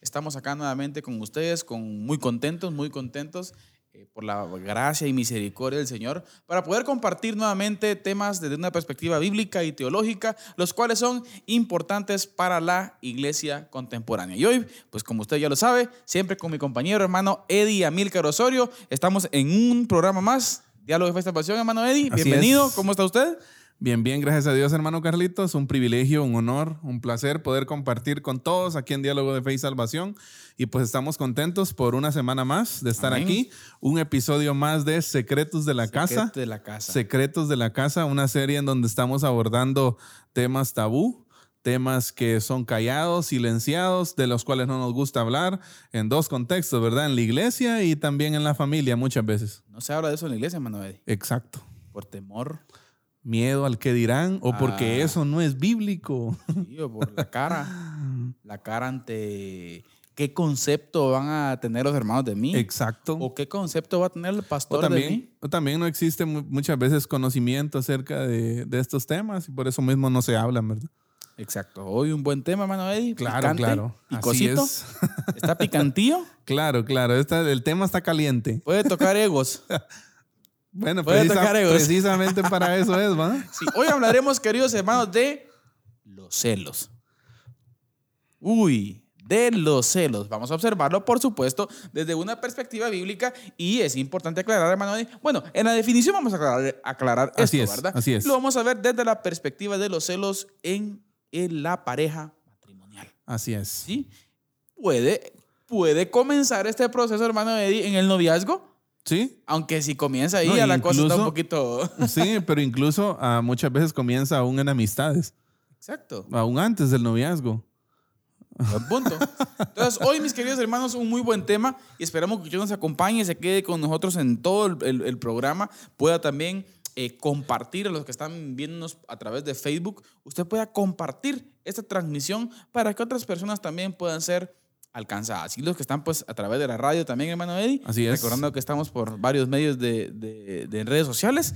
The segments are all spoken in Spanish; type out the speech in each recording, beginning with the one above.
estamos acá nuevamente con ustedes, con muy contentos, muy contentos eh, por la gracia y misericordia del Señor, para poder compartir nuevamente temas desde una perspectiva bíblica y teológica, los cuales son importantes para la iglesia contemporánea. Y hoy, pues como usted ya lo sabe, siempre con mi compañero hermano Eddie Amílcar Osorio, estamos en un programa más, Diálogo de Fe y Salvación, hermano Eddie. Así Bienvenido, es. ¿cómo está usted? Bien, bien, gracias a Dios, hermano Carlitos. Un privilegio, un honor, un placer poder compartir con todos aquí en Diálogo de Fe y Salvación. Y pues estamos contentos por una semana más de estar Amén. aquí. Un episodio más de Secretos de la Casa. Secreto de la casa. Secretos de la Casa, una serie en donde estamos abordando temas tabú, temas que son callados, silenciados, de los cuales no nos gusta hablar, en dos contextos, ¿verdad? En la iglesia y también en la familia muchas veces. No se habla de eso en la iglesia, Eddie, Exacto. por temor, Miedo al que dirán o porque Ah. eso no es bíblico. sí, o por la cara, la cara ante qué concepto van a tener los hermanos de mí. Exacto. ¿O qué concepto va a tener el O pastor de también, mí? o también no existe mu- muchas veces conocimiento acerca de, de estos temas y por eso mismo no se hablan, ¿verdad? Exacto. Hoy un buen tema, hermano Eddie. Claro, picante, claro. Así Picosito. es. Está picantillo. Claro, claro. Esta- el tema está caliente. Puede tocar egos. Bueno, precisa- tocar precisamente para eso es, ¿va? Sí, hoy hablaremos, queridos hermanos, de los celos. Uy, de los celos. Vamos a observarlo, por supuesto, desde una perspectiva bíblica y es importante aclarar, hermano. Eddie. Bueno, en la definición vamos a aclarar, aclarar Así esto, es, ¿verdad? así es. Lo vamos a ver desde la perspectiva de los celos en, en la pareja matrimonial. Así es. ¿Sí? Puede, puede comenzar este proceso, hermano Eddie, en el noviazgo. ¿Sí? Aunque si comienza ahí, No, ya la cosa está un poquito. Sí, pero incluso ah, muchas veces comienza aún en amistades, Exacto. aún antes del noviazgo. Buen punto. Entonces, hoy, mis queridos hermanos, un muy buen tema y esperamos que usted nos acompañe, se quede con nosotros en todo el, el- el programa, pueda también eh, compartir a los que están viéndonos a través de Facebook, usted pueda compartir esta transmisión para que otras personas también puedan ser alcanzadas. Y los que están pues a través de la radio también, hermano Eddie. Así es. Recordando que estamos por varios medios de, de- de redes sociales.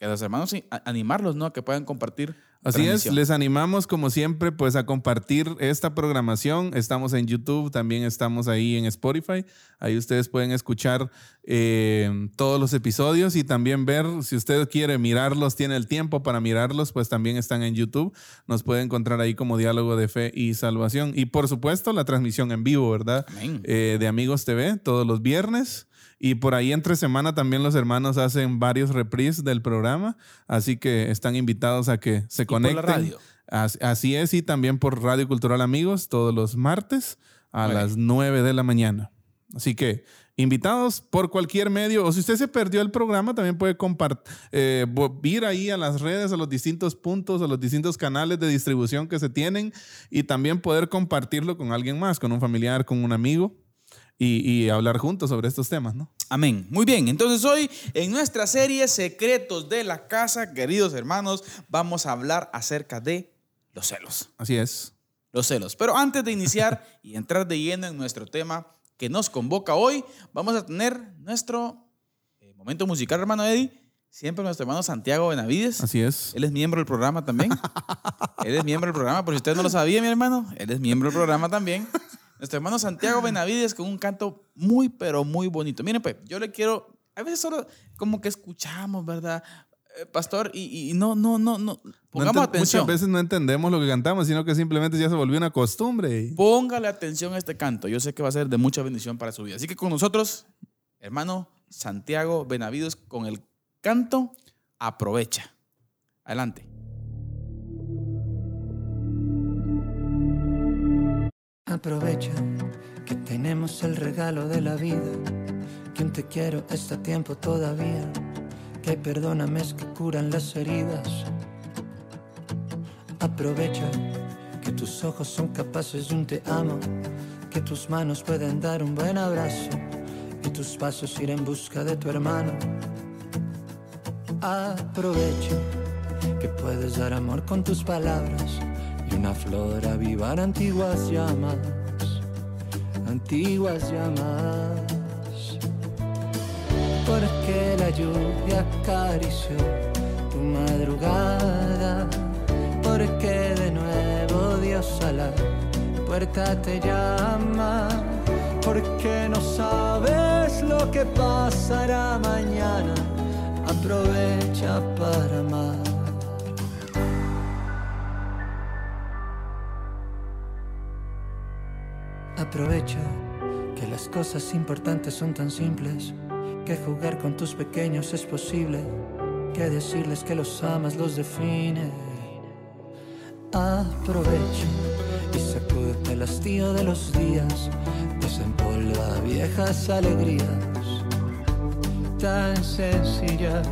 Que los hermanos animarlos, ¿no? A que puedan compartir. Así es, les animamos como siempre pues a compartir esta programación. Estamos en YouTube, también estamos ahí en Spotify. Ahí ustedes pueden escuchar eh, todos los episodios y también ver, si usted quiere mirarlos, tiene el tiempo para mirarlos, pues también están en YouTube. Nos puede encontrar ahí como Diálogo de Fe y Salvación. Y por supuesto la transmisión en vivo, ¿verdad? Amén. Eh, de Amigos TV todos los viernes. Y por ahí entre semana también los hermanos hacen varios reprises del programa, así que están invitados a que se por la conecten. radio. As- Así es, y también por Radio Cultural Amigos todos los martes a las 9 de la mañana. Así que invitados por cualquier medio, o si usted se perdió el programa, también puede compartir, ir ahí a las redes, a los distintos puntos, a los distintos canales de distribución que se tienen y también poder compartirlo con alguien más, con un familiar, con un amigo y, y hablar juntos sobre estos temas, ¿no? Amén. Muy bien, entonces hoy en nuestra serie Secretos de la Casa, queridos hermanos, vamos a hablar acerca de los celos. Así es. Los celos. Pero antes de iniciar y entrar de lleno en nuestro tema que nos convoca hoy, vamos a tener nuestro eh, momento musical, hermano Eddie. Siempre nuestro hermano Santiago Benavides. Así es. Él es miembro del programa también. él es miembro del programa, por si usted no lo sabía, mi hermano, él es miembro del programa también. Nuestro hermano Santiago Benavides con un canto muy, pero muy bonito. Miren, pues, yo le quiero, a veces solo como que escuchamos, ¿verdad? Eh, pastor, y, y no, no, no, no, pongamos atención. Muchas veces no entendemos lo que cantamos, sino que simplemente ya se volvió una costumbre. Póngale atención a este canto. Yo sé que va a ser de mucha bendición para su vida. Así que con nosotros, hermano Santiago Benavides, con el canto, aprovecha. Adelante. Aprovecha que tenemos el regalo de la vida, que un te quiero está a tiempo todavía, que hay perdónames que curan las heridas. Aprovecha que tus ojos son capaces de un te amo, que tus manos pueden dar un buen abrazo. Y tus pasos ir en busca de tu hermano. Aprovecha que puedes dar amor con tus palabras y una flor avivar antiguas llamas, antiguas llamas. Porque la lluvia acarició tu madrugada, porque de nuevo Dios a la puerta te llama, porque no sabes lo que pasará mañana, aprovecha para amar. Aprovecha que las cosas importantes son tan simples, que jugar con tus pequeños es posible, que decirles que los amas los define. Aprovecha y sacúdete el hastío de los días, desempolva viejas alegrías tan sencillas.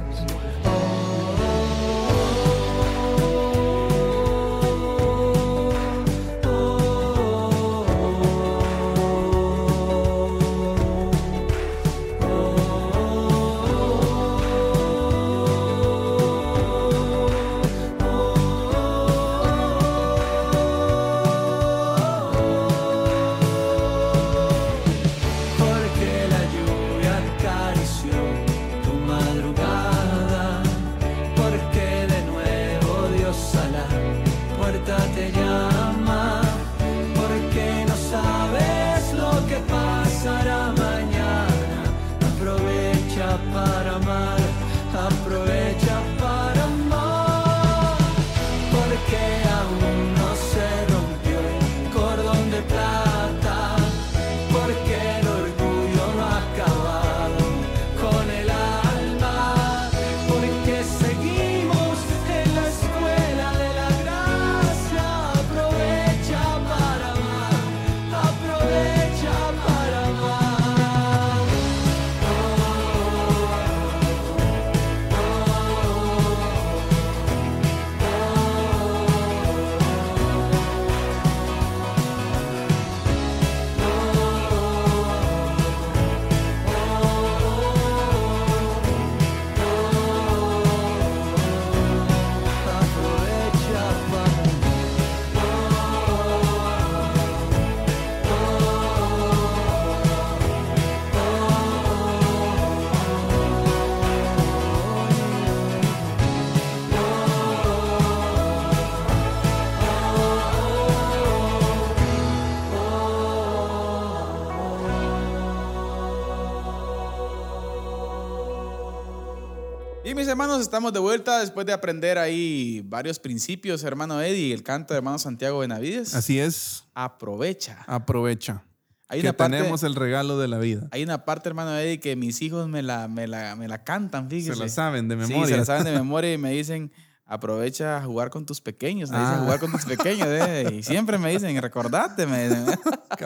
Hermanos, estamos de vuelta después de aprender ahí varios principios, hermano Eddie, el canto de hermano Santiago Benavides. Así es, Aprovecha. aprovecha. Hay que una parte- tenemos el regalo de la vida. Hay una parte, hermano Eddie, que mis hijos me la, me la, me la cantan, fíjese. Se la saben de Sí, memoria. se la saben de memoria y me dicen, aprovecha a jugar con tus pequeños. Me dicen, Ah. jugar con tus pequeños. eh. Y siempre me dicen, recordate, me dicen.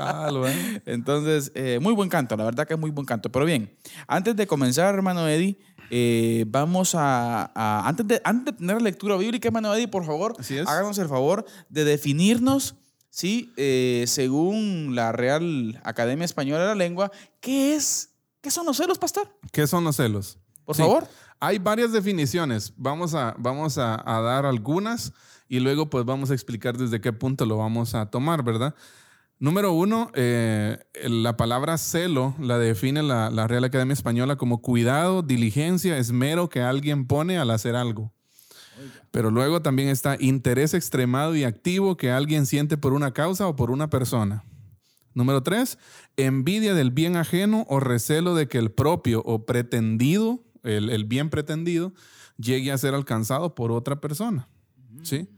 ¿eh? Entonces, eh, muy buen canto, la verdad que es muy buen canto. Pero bien, antes de comenzar, hermano Eddie, eh, vamos a, a- antes, de, antes de tener la lectura bíblica, Eddie, por favor, háganos el favor de definirnos, ¿sí? Eh, según la Real Academia Española de la Lengua, ¿qué es? ¿Qué son los celos, pastor? ¿Qué son los celos? Por Sí. favor. Hay varias definiciones. Vamos a, vamos a, a dar algunas y luego pues vamos a explicar desde qué punto lo vamos a tomar, ¿verdad? Número uno, eh, la palabra celo la define la, Real Academia Española como cuidado, diligencia, esmero que alguien pone al hacer algo. Pero luego también está interés extremado y activo que alguien siente por una causa o por una persona. Número tres, envidia del bien ajeno o recelo de que el propio o pretendido, el bien pretendido, llegue a ser alcanzado por otra persona. ¿Sí?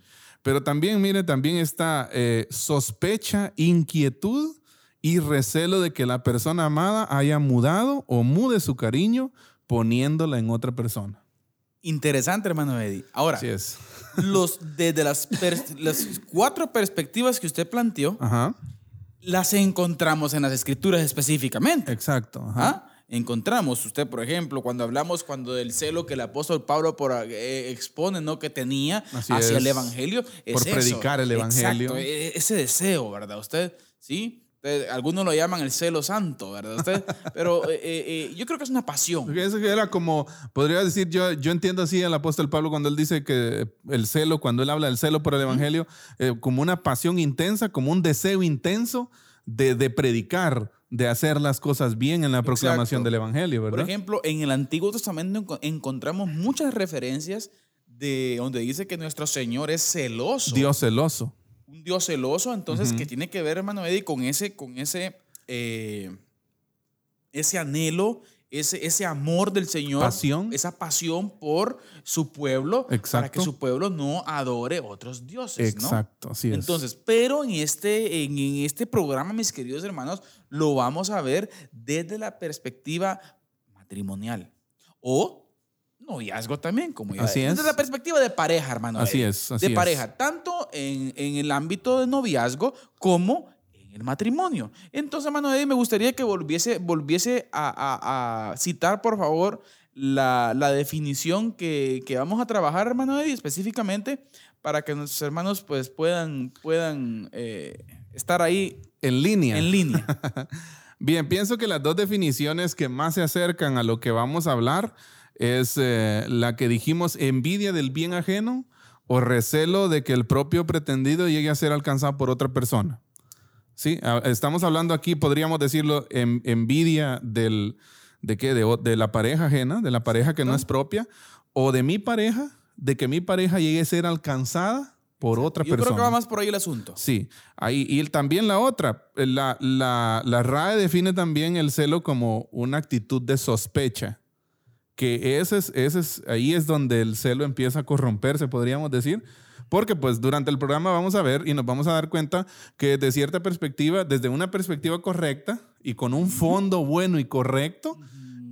Pero también, mire, también está eh, sospecha, inquietud y recelo de que la persona amada haya mudado o mude su cariño poniéndola en otra persona. Interesante, hermano Eddie. Ahora, Así es. los, desde las, cuatro perspectivas que usted planteó, Ajá. las encontramos en las escrituras específicamente. Exacto. ajá. ¿Ah? Encontramos, usted, por ejemplo, cuando hablamos cuando del celo que el apóstol Pablo por, eh, expone, ¿no? Que tenía Así hacia es. el evangelio. es Por eso. predicar el evangelio. Exacto, e- ese deseo, ¿verdad? Usted, ¿sí? Algunos lo llaman el celo santo, ¿verdad? Usted- pero eh, eh, eh, yo creo que es una pasión. Eso que era como, podría decir, yo, yo entiendo así al apóstol Pablo cuando él dice que el celo, cuando él habla del celo por el evangelio, eh, como una pasión intensa, como un deseo intenso de, de predicar, de hacer las cosas bien en la proclamación Exacto. del evangelio, Por ¿verdad? ejemplo, en el Antiguo Testamento enco- encontramos muchas referencias de donde dice que nuestro Señor es celoso. Dios celoso. un Dios celoso, entonces, que tiene que ver, hermano Eddie, con ese, con ese, eh, ese anhelo, ese, ese amor del Señor, Pasión. esa pasión por su pueblo, para que su pueblo no adore otros dioses, ¿no? Exacto, así es. Entonces, pero en este, en, en este programa, mis queridos hermanos, lo vamos a ver desde la perspectiva matrimonial o noviazgo también, como ya Así desde es. la perspectiva de pareja, hermano. Así Eddie. es, así de es. pareja, tanto en, en el ámbito de noviazgo como en el matrimonio. Entonces, hermano Eddie, me gustaría que volviese, volviese a, a- a citar, por favor, la, la definición que, que vamos a trabajar, hermano Eddie, específicamente para que nuestros hermanos pues, puedan, puedan eh, estar ahí en línea. en línea. Bien, pienso que las dos definiciones que más se acercan a lo que vamos a hablar es eh, la que dijimos envidia del bien ajeno o recelo de que el propio pretendido llegue a ser alcanzado por otra persona. Sí, estamos hablando aquí, podríamos decirlo, en- envidia del, de, qué, de, la pareja ajena, de la pareja que no es propia, o de mi pareja, de que mi pareja llegue a ser alcanzada por otra Yo persona. creo que va más por ahí el asunto. Sí, ahí, y también la otra, la, la, la RAE define también el celo como una actitud de sospecha, que ese es, ese es, ahí es donde el celo empieza a corromperse, podríamos decir, porque pues durante el programa vamos a ver y nos vamos a dar cuenta que de cierta perspectiva, desde una perspectiva correcta y con un fondo bueno y correcto,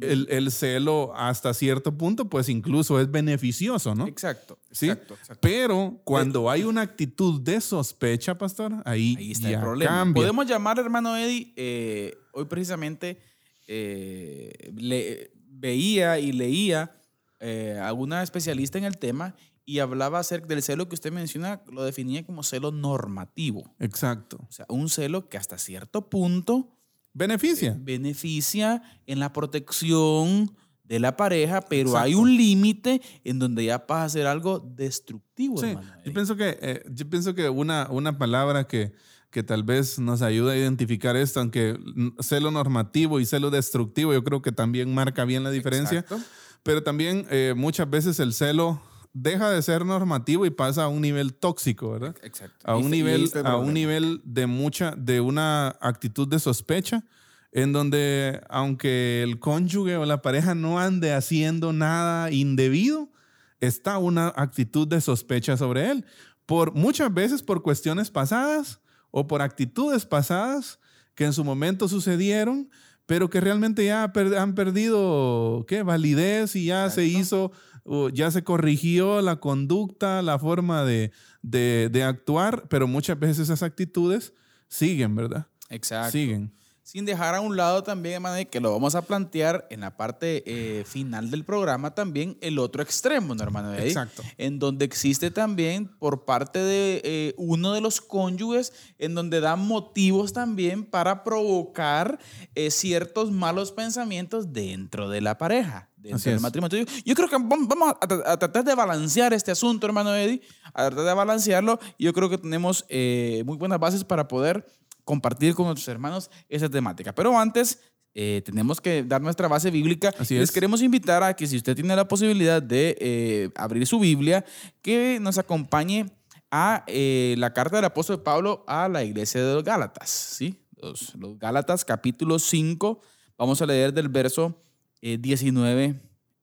el, el celo hasta cierto punto pues incluso es beneficioso, ¿no? Exacto, ¿Sí? exacto, exacto. Pero cuando hay una actitud de sospecha, pastor, ahí, Ahí está ya el problema. cambia. Podemos llamar, hermano Eddie, eh, hoy precisamente eh, le- veía y leía eh, a una especialista en el tema y hablaba acerca del celo que usted menciona, lo definía como celo normativo. Exacto. O sea, un celo que hasta cierto punto Beneficia. beneficia en la protección de la pareja, pero Exacto. hay un límite en donde ya pasa a ser algo destructivo, Sí, yo pienso que, eh, yo pienso que una, una palabra que, que tal vez nos ayuda a identificar esto, aunque celo normativo y celo destructivo, yo creo que también marca bien la diferencia. Exacto. Pero también eh, muchas veces el celo deja de ser normativo y pasa a un nivel tóxico, ¿verdad? Exacto. a un y nivel este a un nivel de mucha de una actitud de sospecha en donde aunque el cónyuge o la pareja no ande haciendo nada indebido está una actitud de sospecha sobre él por muchas veces por cuestiones pasadas o por actitudes pasadas que en su momento sucedieron pero que realmente ya per- han perdido qué validez y ya se hizo o ya se corrigió la conducta, la forma de, de- de actuar, pero muchas veces esas actitudes siguen, ¿verdad? Exacto. Siguen. Sin dejar a un lado también, hermano, que lo vamos a plantear en la parte eh, final del programa también el otro extremo, ¿no, hermano? Eddie? Exacto. En donde existe también por parte de eh, uno de los cónyuges, en donde da motivos también para provocar eh, ciertos malos pensamientos dentro de la pareja, dentro del matrimonio. Yo- creo que vam- vamos a, tra- a tratar de balancear este asunto, hermano Eddie, a tratar de balancearlo. Y yo creo que tenemos muy buenas bases para poder compartir con nuestros hermanos esa temática. Pero antes, eh, tenemos que dar nuestra base bíblica. Así Les es. queremos invitar a que si usted tiene la posibilidad de eh, abrir su Biblia, que nos acompañe a eh, la carta del apóstol Pablo a la iglesia de los Gálatas. ¿sí? Los, los Gálatas capítulo 5, vamos a leer del verso eh, 19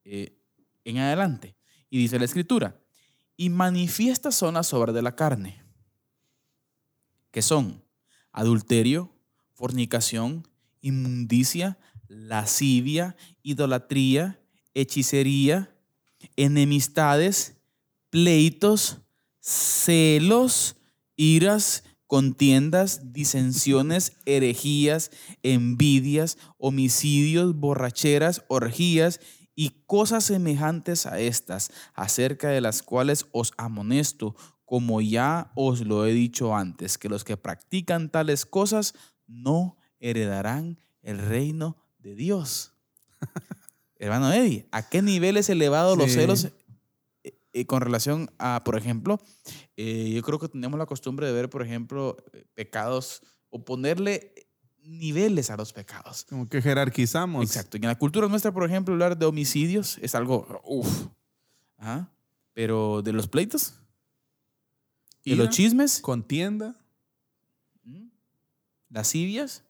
eh, en adelante. Y dice la escritura, y manifiestas son las obras de la carne, que son adulterio, fornicación, inmundicia, lascivia, idolatría, hechicería, enemistades, pleitos, celos, iras, contiendas, disensiones, herejías, envidias, homicidios, borracheras, orgías y cosas semejantes a estas, acerca de las cuales os amonesto, como ya os lo he dicho antes, que los que practican tales cosas no heredarán el reino de Dios. Hermano Eddie, ¿a qué niveles elevados los Sí. celos eh, eh, con relación a, por ejemplo, eh, yo creo que tenemos la costumbre de ver, por ejemplo, eh, pecados o ponerle niveles a los pecados. Como que jerarquizamos. Exacto. Y en la cultura nuestra, por ejemplo, hablar de homicidios es algo, uff. Ajá. Pero de los pleitos, Ira, los chismes, Contienda. ¿Mm? lascivias,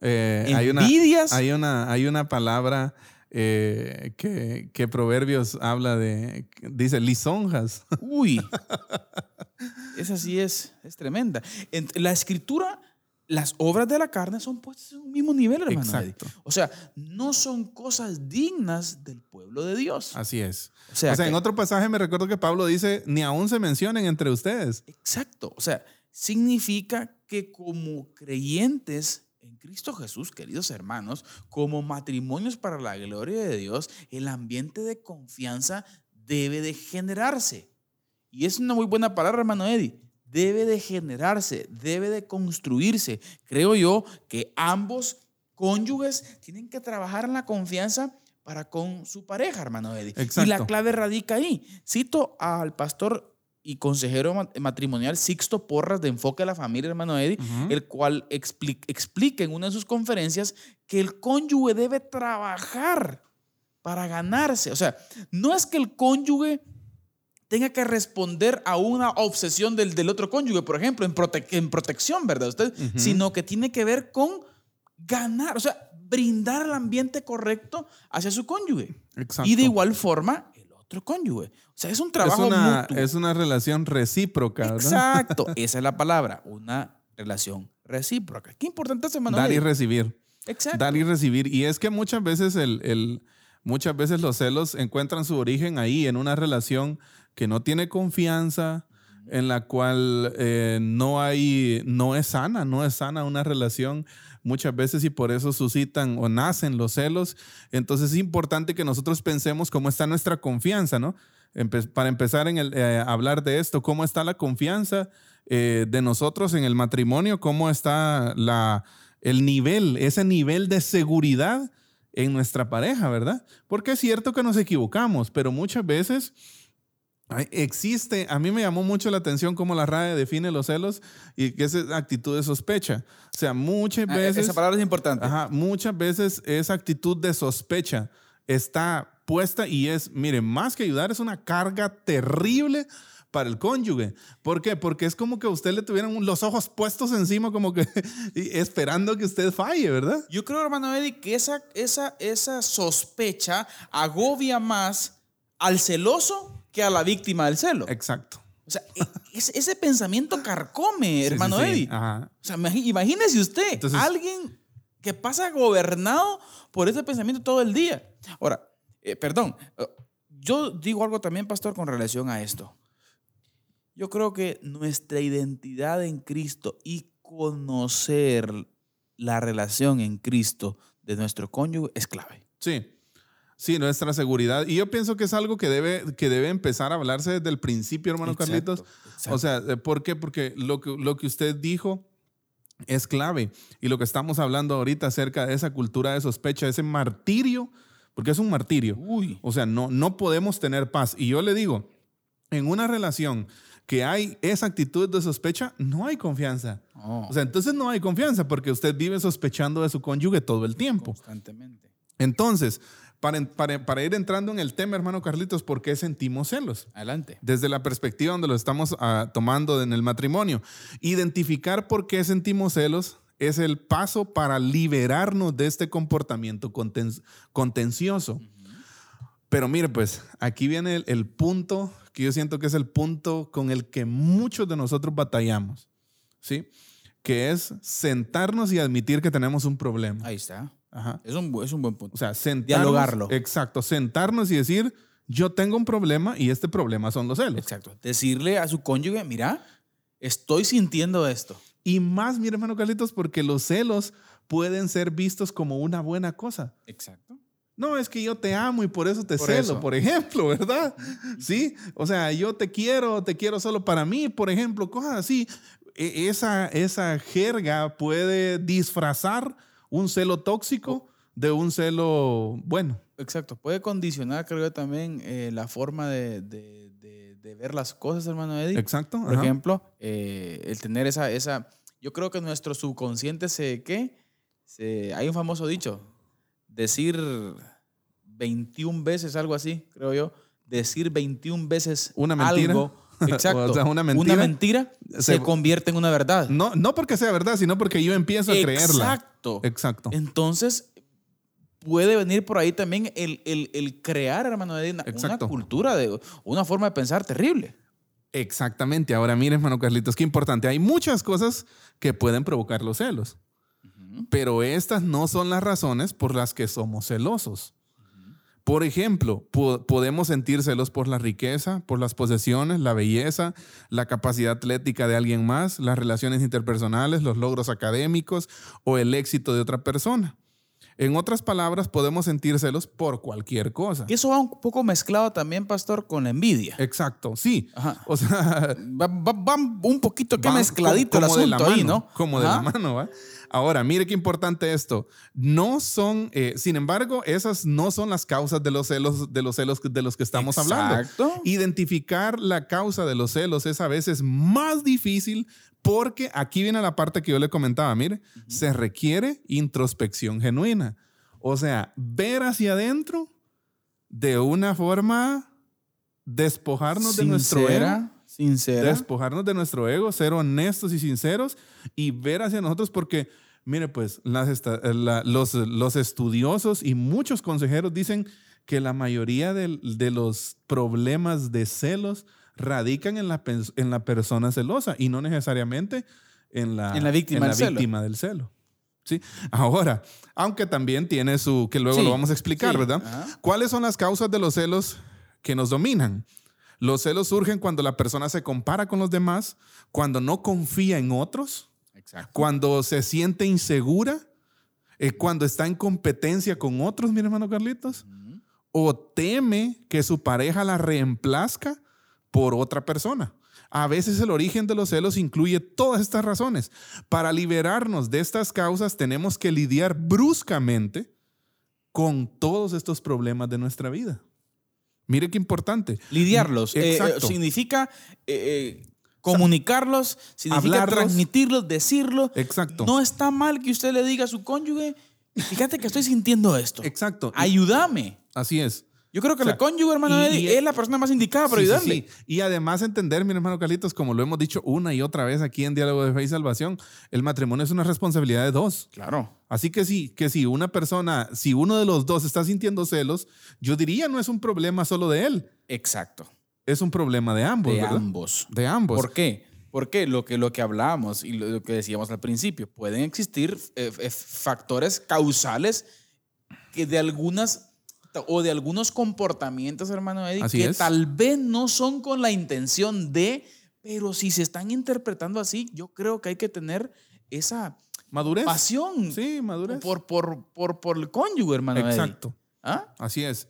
Eh, hay, una, hay, una, hay una palabra eh, que, que Proverbios habla de, dice lisonjas. Uy, esa sí es, es tremenda. En la escritura, las obras de la carne son puestas en un mismo nivel, hermano. Exacto. Eddie. O sea, no son cosas dignas del pueblo de Dios. Así es. O sea, o sea, que- en otro pasaje me recuerdo que Pablo dice, ni aún se mencionen entre ustedes. Exacto. O sea, significa que como creyentes en Cristo Jesús, queridos hermanos, como matrimonios para la gloria de Dios, el ambiente de confianza debe de generarse. Y es una muy buena palabra, hermano Eddie. Debe de generarse, debe de construirse. Creo yo que ambos cónyuges tienen que trabajar en la confianza para con su pareja, hermano Eddie. Y la Exacto. clave radica ahí. Cito al pastor y consejero ma- matrimonial Sixto Porras de Enfoque a la Familia, hermano Eddie, el cual expli- explica en una de sus conferencias que el cónyuge debe trabajar para ganarse. O sea, no es que el cónyuge tenga que responder a una obsesión del, del otro cónyuge, por ejemplo, en, prote- en protección, ¿verdad? Usted, sino que tiene que ver con ganar, o sea, brindar el ambiente correcto hacia su cónyuge. Exacto. Y de igual forma, el otro cónyuge. O sea, es un es trabajo una, mutuo. es una relación recíproca, ¿verdad? Exacto, esa es la palabra, una relación recíproca. Qué importante es, hermano. Dar y recibir. Exacto. Dar y recibir. Y es que muchas veces el, el- muchas veces los celos encuentran su origen ahí, en una relación que no tiene confianza, en la cual eh, no hay, no es sana, no es sana una relación muchas veces y por eso suscitan o nacen los celos. Entonces es importante que nosotros pensemos cómo está nuestra confianza, ¿no? Para empezar en el, eh, hablar de esto, cómo está la confianza eh, de nosotros en el matrimonio, cómo está la, el nivel, ese nivel de seguridad en nuestra pareja, ¿verdad? Porque es cierto que nos equivocamos, pero muchas veces ay, existe, a mí me llamó mucho la atención cómo la RAE define los celos y que es actitud de sospecha. O sea, muchas Ah, veces... Esa palabra es importante. Ajá, muchas veces esa actitud de sospecha está puesta y es, mire, más que ayudar, es una carga terrible para el cónyuge. ¿Por qué? Porque es como que a usted le tuvieran los ojos puestos encima, como que esperando que usted falle, ¿verdad? Yo creo, hermano Eddie, que esa, esa, esa sospecha agobia más al celoso que a la víctima del celo. Exacto. O sea, e- ese, pensamiento carcome, hermano sí, sí. Eddie. Ajá. O sea, imagínese usted, Entonces- alguien que pasa gobernado por ese pensamiento todo el día. Ahora, eh, perdón, eh, yo digo algo también, pastor, con relación a esto. Yo creo que nuestra identidad en Cristo y conocer la relación en Cristo de nuestro cónyuge es clave. Sí. Sí, nuestra seguridad. Y yo pienso que es algo que debe, que debe empezar a hablarse desde el principio, hermano Exacto, Carlitos. exacto. O sea, ¿por qué? Porque lo que, lo que usted dijo es clave. Y lo que estamos hablando ahorita acerca de esa cultura de sospecha, ese martirio, porque es un martirio. Uy, O sea, no, no podemos tener paz. Y yo le digo, en una relación que hay esa actitud de sospecha, no hay confianza. no, O sea, entonces no hay confianza porque usted vive sospechando de su cónyuge todo el tiempo. constantemente. Entonces, para, para, para ir entrando en el tema, hermano Carlitos, ¿por qué sentimos celos? Adelante. Desde la perspectiva donde lo estamos ah, tomando en el matrimonio. Identificar por qué sentimos celos es el paso para liberarnos de este comportamiento conten- contencioso. Pero mire, pues aquí viene el, el punto que yo siento que es el punto con el que muchos de nosotros batallamos, ¿sí? Que es sentarnos y admitir que tenemos un problema. Ahí está. Ajá. Es un, es un buen punto. O sea, sentarnos. Dialogarlo. Exacto, sentarnos y decir, yo tengo un problema y este problema son los celos. Exacto. Decirle a su cónyuge, mira, estoy sintiendo esto. Y más, mire, hermano Carlitos, porque los celos pueden ser vistos como una buena cosa. Exacto. No, es que yo te amo y por eso te Por celo, eso. por ejemplo, ¿verdad? Sí, o sea, yo te quiero, te quiero solo para mí, por ejemplo, cosas así. e- esa, esa jerga puede disfrazar un celo tóxico de un celo bueno. Exacto, puede condicionar, creo yo, también eh, la forma de, de- de- de ver las cosas, hermano Eddie. Exacto. Por ajá. ejemplo, eh, el tener esa, esa, yo creo que nuestro subconsciente se, ¿qué? Se, hay un famoso dicho, decir 21 veces, algo así, creo yo, decir 21 veces Una mentira. algo, exacto, O sea, una mentira mentira se- se, convierte en una verdad. No, no porque sea verdad, sino porque yo empiezo a creerla. Exacto. Exacto. Entonces, puede venir por ahí también el, el- el crear, hermano, Eddie, una, una cultura, de, una forma de pensar terrible. Exactamente. Ahora, mire, hermano Carlitos, qué importante. Hay muchas cosas que pueden provocar los celos, pero estas no son las razones por las que somos celosos. Por ejemplo, po- podemos sentir celos por la riqueza, por las posesiones, la belleza, la capacidad atlética de alguien más, las relaciones interpersonales, los logros académicos o el éxito de otra persona. En otras palabras, podemos sentir celos por cualquier cosa. Y eso va un poco mezclado también, pastor, con la envidia. Exacto, sí. Ajá. O sea, Va, va- va un poquito que mezcladito como- como el asunto ahí, mano, ¿no? Como de Ajá. la mano, ¿va? Ahora, mire qué importante esto. No son, eh, sin embargo, esas no son las causas de los celos, de los celos de los que estamos hablando. Exacto. Identificar la causa de los celos es a veces más difícil porque aquí viene la parte que yo le comentaba. Mire, se requiere introspección genuina. O sea, ver hacia adentro de una forma despojarnos de nuestro ego Sincera, despojarnos de nuestro ego, ser honestos y sinceros y ver hacia nosotros porque, mire, pues las esta- la- los, los estudiosos y muchos consejeros dicen que la mayoría de, los problemas de celos radican en la, en la persona celosa y no necesariamente en la, En la víctima en la del celo. víctima del celo. ¿Sí? Ahora, aunque también tiene su, que luego Sí, lo vamos a explicar, sí, ¿verdad? ajá. ¿Cuáles son las causas de los celos que nos dominan? Los celos surgen cuando la persona se compara con los demás, cuando no confía en otros, Exacto. cuando se siente insegura, eh, cuando está en competencia con otros, mi hermano Carlitos, o teme que su pareja la reemplazca por otra persona. A veces el origen de los celos incluye todas estas razones. Para liberarnos de estas causas tenemos que lidiar bruscamente con todos estos problemas de nuestra vida. Mire qué importante. Lidiarlos. eh, eh, significa eh, eh, comunicarlos, significa hablarlos. transmitirlos, decirlo. Exacto. No está mal que usted le diga a su cónyuge, fíjate que estoy sintiendo esto. Exacto. Ayúdame. Así es. Yo creo que O sea, el cónyuge, hermano, y- Eddie, y- es la persona más indicada para Sí, sí, ayudarle. sí. Y además entender, mi hermano Carlitos, como lo hemos dicho una y otra vez aquí en Diálogo de Fe y Salvación, el matrimonio es una responsabilidad de dos. Claro. Así que sí, que si una persona, si uno de los dos está sintiendo celos, yo diría no es un problema solo de él, Exacto. es un problema de ambos, de ¿verdad? ambos. De ambos. ¿Por qué? Porque lo que, lo que hablábamos y lo, lo que decíamos al principio, pueden existir eh, eh, factores causales que de algunas o de algunos comportamientos, hermano Eddie, Así que es. tal vez no son con la intención de, pero si se están interpretando así, yo creo que hay que tener esa Madurez. pasión Sí, madurez. por, por, por, por el cónyuge, hermano Eddie. Exacto. ¿Ah? Así es.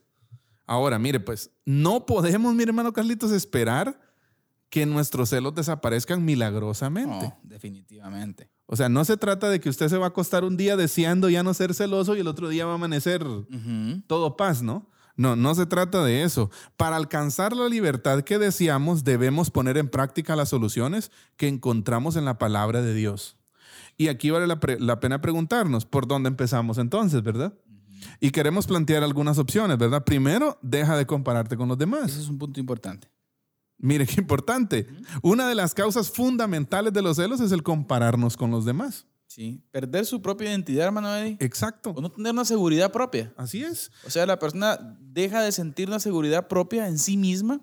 Ahora, mire, pues, no podemos, mi hermano Carlitos, esperar que nuestros celos desaparezcan milagrosamente. No, definitivamente. O sea, no se trata de que usted se va a acostar un día deseando ya no ser celoso y el otro día va a amanecer todo paz, ¿no? No, no se trata de eso. Para alcanzar la libertad que deseamos, debemos poner en práctica las soluciones que encontramos en la palabra de Dios. Y aquí vale la pena preguntarnos, ¿por dónde empezamos entonces, verdad? Y queremos plantear algunas opciones, ¿verdad? Primero, deja de compararte con los demás. Ese es un punto importante. Mire qué importante. Una de las causas fundamentales de los celos es el compararnos con los demás. Sí. Perder su propia identidad, hermano Eddie. Exacto. O no tener una seguridad propia. Así es. O sea, la persona deja de sentir una seguridad propia en sí misma.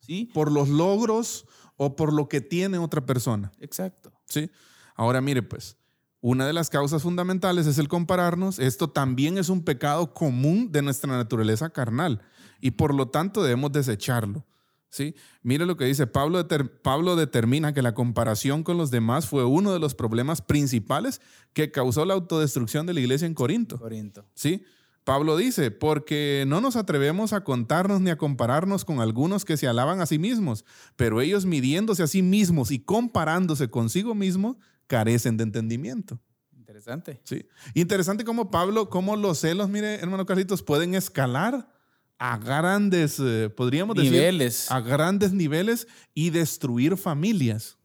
¿Sí? Por los logros o por lo que tiene otra persona. Exacto. ¿sí? Ahora mire, pues, una de las causas fundamentales es el compararnos. Esto también es un pecado común de nuestra naturaleza carnal y por lo tanto debemos desecharlo. ¿Sí? Mire lo que dice Pablo, deter- Pablo determina que la comparación con los demás fue uno de los problemas principales que causó la autodestrucción de la iglesia en Corinto. Corinto. ¿sí? Pablo dice, porque no nos atrevemos a contarnos ni a compararnos con algunos que se alaban a sí mismos, pero ellos midiéndose a sí mismos y comparándose consigo mismos, carecen de entendimiento. Interesante. Sí. Interesante cómo Pablo, cómo los celos, mire, hermano Carlitos, pueden escalar a grandes, eh, podríamos decir, Niveles. a grandes niveles y destruir familias,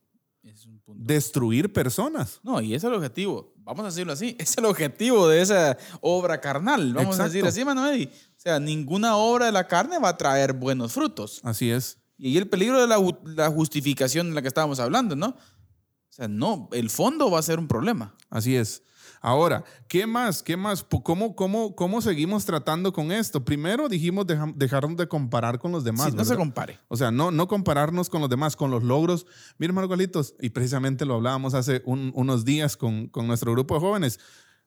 Es un punto. destruir personas. No, y ese es el objetivo. Vamos a decirlo así. Es el objetivo de esa obra carnal. Vamos a decir así, Manuel. O sea, ninguna obra de la carne va a traer buenos frutos. Así es. Y ahí el peligro de la, la justificación de la que estábamos hablando, ¿no? O sea, no, el fondo va a ser un problema. Así es. Ahora, ¿qué más? ¿Qué más? ¿Cómo, cómo, cómo seguimos tratando con esto? Primero dijimos deja- dejar de comparar con los demás. Sí, no se compare. O sea, no, no compararnos con los demás, con los logros. Mira, hermano Carlitos, y precisamente lo hablábamos hace un- unos días con, con nuestro grupo de jóvenes.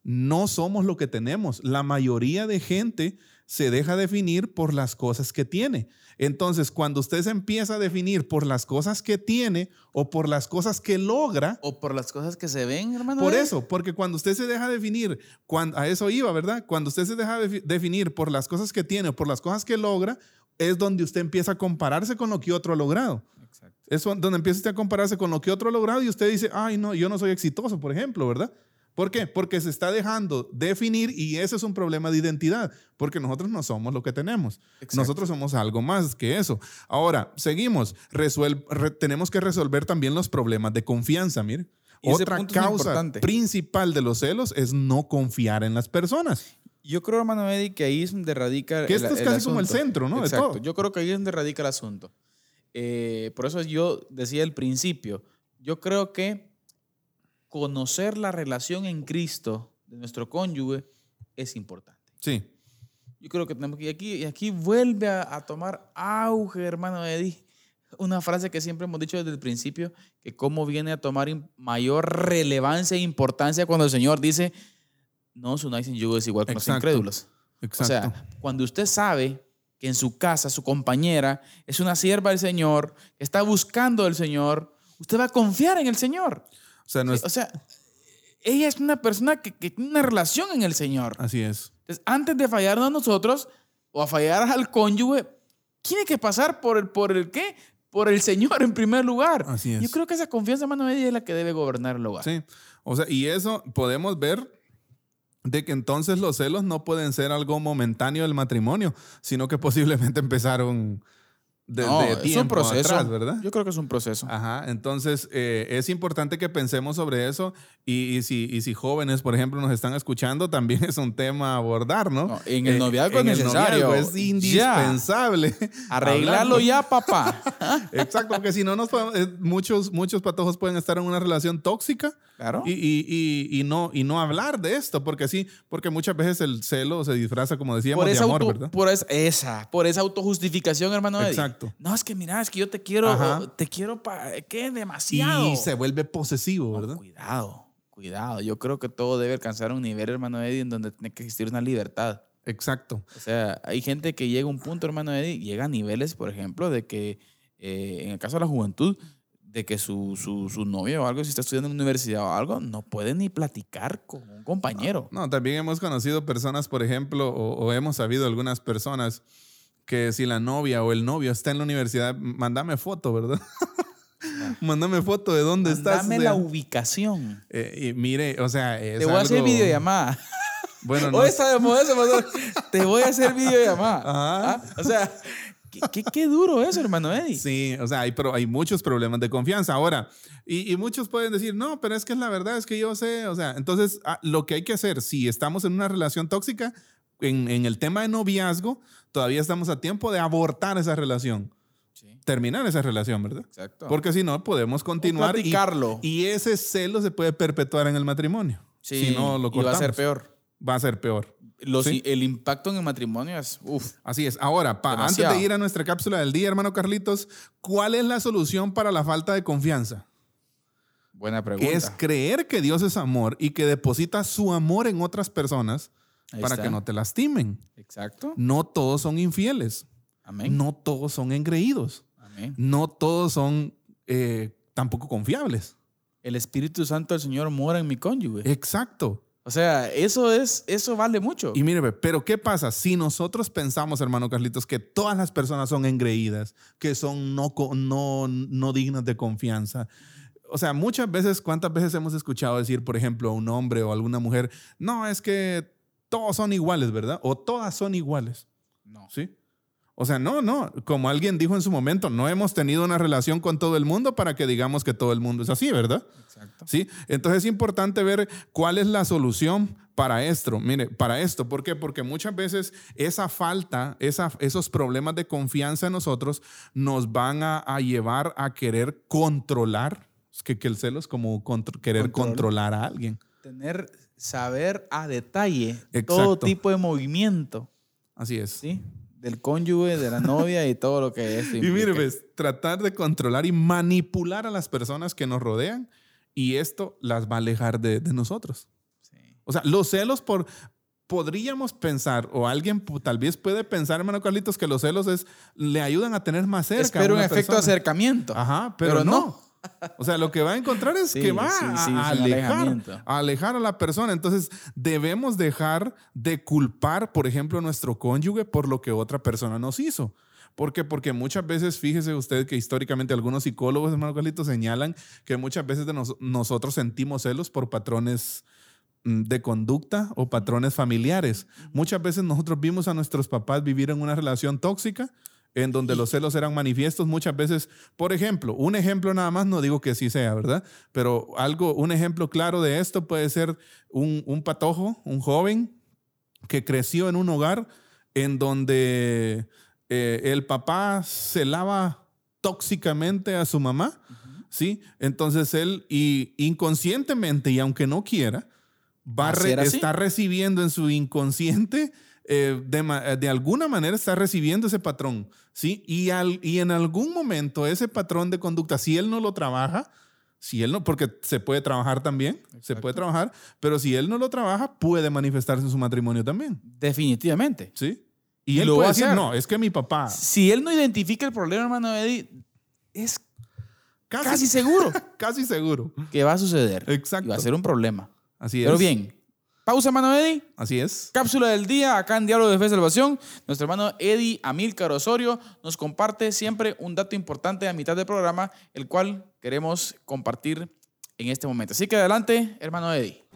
No somos lo que tenemos. La mayoría de gente se deja definir por las cosas que tiene. Entonces, cuando usted se empieza a definir por las cosas que tiene o por las cosas que logra, O por las cosas que se ven, hermano. por eso, porque cuando usted se deja definir, cuando, a eso iba, ¿verdad? Cuando usted se deja defi- definir por las cosas que tiene o por las cosas que logra, es donde usted empieza a compararse con lo que otro ha logrado. Exacto. Es donde empieza usted a compararse con lo que otro ha logrado y usted dice, ay, no, yo no soy exitoso, por ejemplo, ¿verdad? ¿Por qué? Porque se está dejando definir y ese es un problema de identidad, porque nosotros no somos lo que tenemos. Exacto. Nosotros somos algo más que eso. Ahora, seguimos. Resuel- re- tenemos que resolver también los problemas de confianza, mire. Otra causa principal de los celos es no confiar en las personas. Yo creo, hermano Eddie, que ahí es donde radica. Que el- esto es el casi como el centro, ¿no? De Exacto. todo. Yo creo que ahí es donde radica el asunto. Eh, por eso yo decía al principio, yo creo que conocer la relación en Cristo de nuestro cónyuge es importante. Sí, Yo creo que tenemos que, y aquí, y aquí vuelve a, a tomar auge, hermano Eddie, una frase que siempre hemos dicho desde el principio, que cómo viene a tomar mayor relevancia e importancia cuando el Señor dice, no os unáis en yugo desigual con los Exacto. incrédulos. exacto. O sea, cuando usted sabe que en su casa su compañera es una sierva del Señor, que está buscando al Señor, usted va a confiar en el Señor. O sea, no es- O sea, ella es una persona que, que tiene una relación en el Señor. así es. Entonces, antes de fallarnos a nosotros o a fallar al cónyuge, tiene que pasar por el, por el qué? Por el Señor en primer lugar. Así es. Yo creo que esa confianza, hermano, ella es la que debe gobernar el hogar. Sí. O sea, y eso podemos ver de que entonces los celos no pueden ser algo momentáneo del matrimonio, sino que posiblemente empezaron desde No, es tiempo un proceso. atrás, ¿verdad? Yo creo que es un proceso. Ajá, entonces eh, es importante que pensemos sobre eso y, y si, y si jóvenes, por ejemplo, nos están escuchando, también es un tema a abordar, ¿no? No, en el Eh, noviazgo en es el necesario. noviazgo es Ya. indispensable. Arreglarlo hablarlo. ya, papá. Exacto, porque si no, nos eh, muchos, muchos patojos pueden estar en una relación tóxica Claro. y, y- y- no, y no hablar de esto, porque sí, porque muchas veces el celo se disfraza, como decíamos, por de amor, auto- ¿verdad? por esa, esa, por esa autojustificación, hermano. Eddie. Exacto. No, es que mira, es que yo te quiero, Ajá. te quiero para ¿qué? Demasiado. Y se vuelve posesivo, No, ¿verdad? cuidado, cuidado. Yo creo que todo debe alcanzar un nivel, hermano Eddie, en donde tiene que existir una libertad. Exacto. O sea, hay gente que llega a un punto, hermano Eddie, llega a niveles, por ejemplo, de que, eh, en el caso de la juventud, de que su, su, su novio o algo, si está estudiando en la universidad o algo, no puede ni platicar con un compañero. No, también hemos conocido personas, por ejemplo, o, o hemos sabido algunas personas que si la novia o el novio está en la universidad, mándame foto, ¿verdad? mándame foto de dónde estás. Dame o sea, la ubicación. eh, y mire, o sea, es Te voy a hacer algo- videollamada. Bueno, no Hoy está de moda. Te voy a hacer videollamada. Ajá. ¿Ah? O sea, ¿qué, qué, qué duro eso, hermano Eddie. Sí, o sea, hay, pero hay muchos problemas de confianza. Ahora, y, y muchos pueden decir, no, pero es que es la verdad, es que yo sé, o sea, entonces ah, lo que hay que hacer, si estamos en una relación tóxica, en, en el tema de noviazgo, todavía estamos a tiempo de abortar esa relación, Sí, terminar esa relación, ¿verdad? exacto. Porque si no, podemos continuar y, y ese celo se puede perpetuar en el matrimonio. Sí, si no lo y va a ser cortamos. peor. Va a ser peor. Los- Sí. El impacto en el matrimonio es, uff, Así es. Ahora, pa- antes de ir a nuestra cápsula del día, hermano Carlitos, ¿cuál es la solución para la falta de confianza? buena pregunta. Es creer que Dios es amor y que deposita su amor en otras personas Ahí para está. que no te lastimen. Exacto. No todos son infieles. Amén. No todos son engreídos. Amén. No todos son eh, tampoco confiables. El Espíritu Santo del Señor mora en mi cónyuge. Exacto. O sea, eso es, eso vale mucho. Y mire, pero ¿qué pasa? Si nosotros pensamos, hermano Carlitos, que todas las personas son engreídas, que son no, no, no dignas de confianza. O sea, muchas veces, ¿cuántas veces hemos escuchado decir, por ejemplo, a un hombre o a alguna mujer, no, es que todos son iguales, ¿verdad? O todas son iguales, no. ¿sí? O sea, no, no, como alguien dijo en su momento, no hemos tenido una relación con todo el mundo para que digamos que todo el mundo es así, ¿verdad? Exacto. ¿Sí? Entonces es importante ver cuál es la solución para esto. Mire, para esto, ¿por qué? Porque muchas veces esa falta, esa, esos problemas de confianza en nosotros nos van a, a llevar a querer controlar, es que, que el celo es como contro- querer Control. controlar a alguien. Tener, saber a detalle Exacto. todo tipo de movimiento, Así es. ¿sí? Del cónyuge, de la novia y todo lo que es. Y mire, pues, tratar de controlar y manipular a las personas que nos rodean y esto las va a alejar de, de nosotros. O sea, los celos por... Podríamos pensar, o alguien tal vez puede pensar, hermano Carlitos, que los celos es, le ayudan a tener más cerca. a Espero un efecto de acercamiento. Ajá, pero, Pero no. no. O sea, lo que va a encontrar es Sí, que va sí, a, sí, alejar, a alejar a la persona. Entonces, debemos dejar de culpar, por ejemplo, a nuestro cónyuge por lo que otra persona nos hizo. ¿Por qué? Porque muchas veces, fíjese usted que históricamente algunos psicólogos, hermano Carlitos, señalan que muchas veces de nos- nosotros sentimos celos por patrones mm, de conducta o patrones familiares. Muchas veces nosotros vimos a nuestros papás vivir en una relación tóxica en donde los celos eran manifiestos muchas veces. Por ejemplo, un ejemplo nada más, no digo que sí sea, ¿verdad? Pero algo, un ejemplo claro de esto puede ser un, un patojo, un joven que creció en un hogar en donde eh, el papá celaba tóxicamente a su mamá, ¿sí? Entonces él, y inconscientemente, y aunque no quiera, va está recibiendo en su inconsciente, eh, de, ma- de alguna manera está recibiendo ese patrón, ¿sí? Y, al, y en algún momento ese patrón de conducta, si él no lo trabaja, si él no, porque se puede trabajar también, se puede trabajar, pero si él no lo trabaja, puede manifestarse en su matrimonio también, Definitivamente. ¿sí? Y Y él lo puede va a decir, hacer. no, es que mi papá, Si él no identifica el problema, hermano Eddie, es casi, casi seguro casi seguro. que va a suceder. Exacto. Y va a ser un problema. Así es. Pero bien, pausa, hermano Eddie. Así es. Cápsula del día acá en Diálogo de Fe y Salvación. Nuestro hermano Eddie Amílcar Osorio nos comparte siempre un dato importante a mitad del programa, el cual queremos compartir en este momento. Así que adelante, hermano Eddie.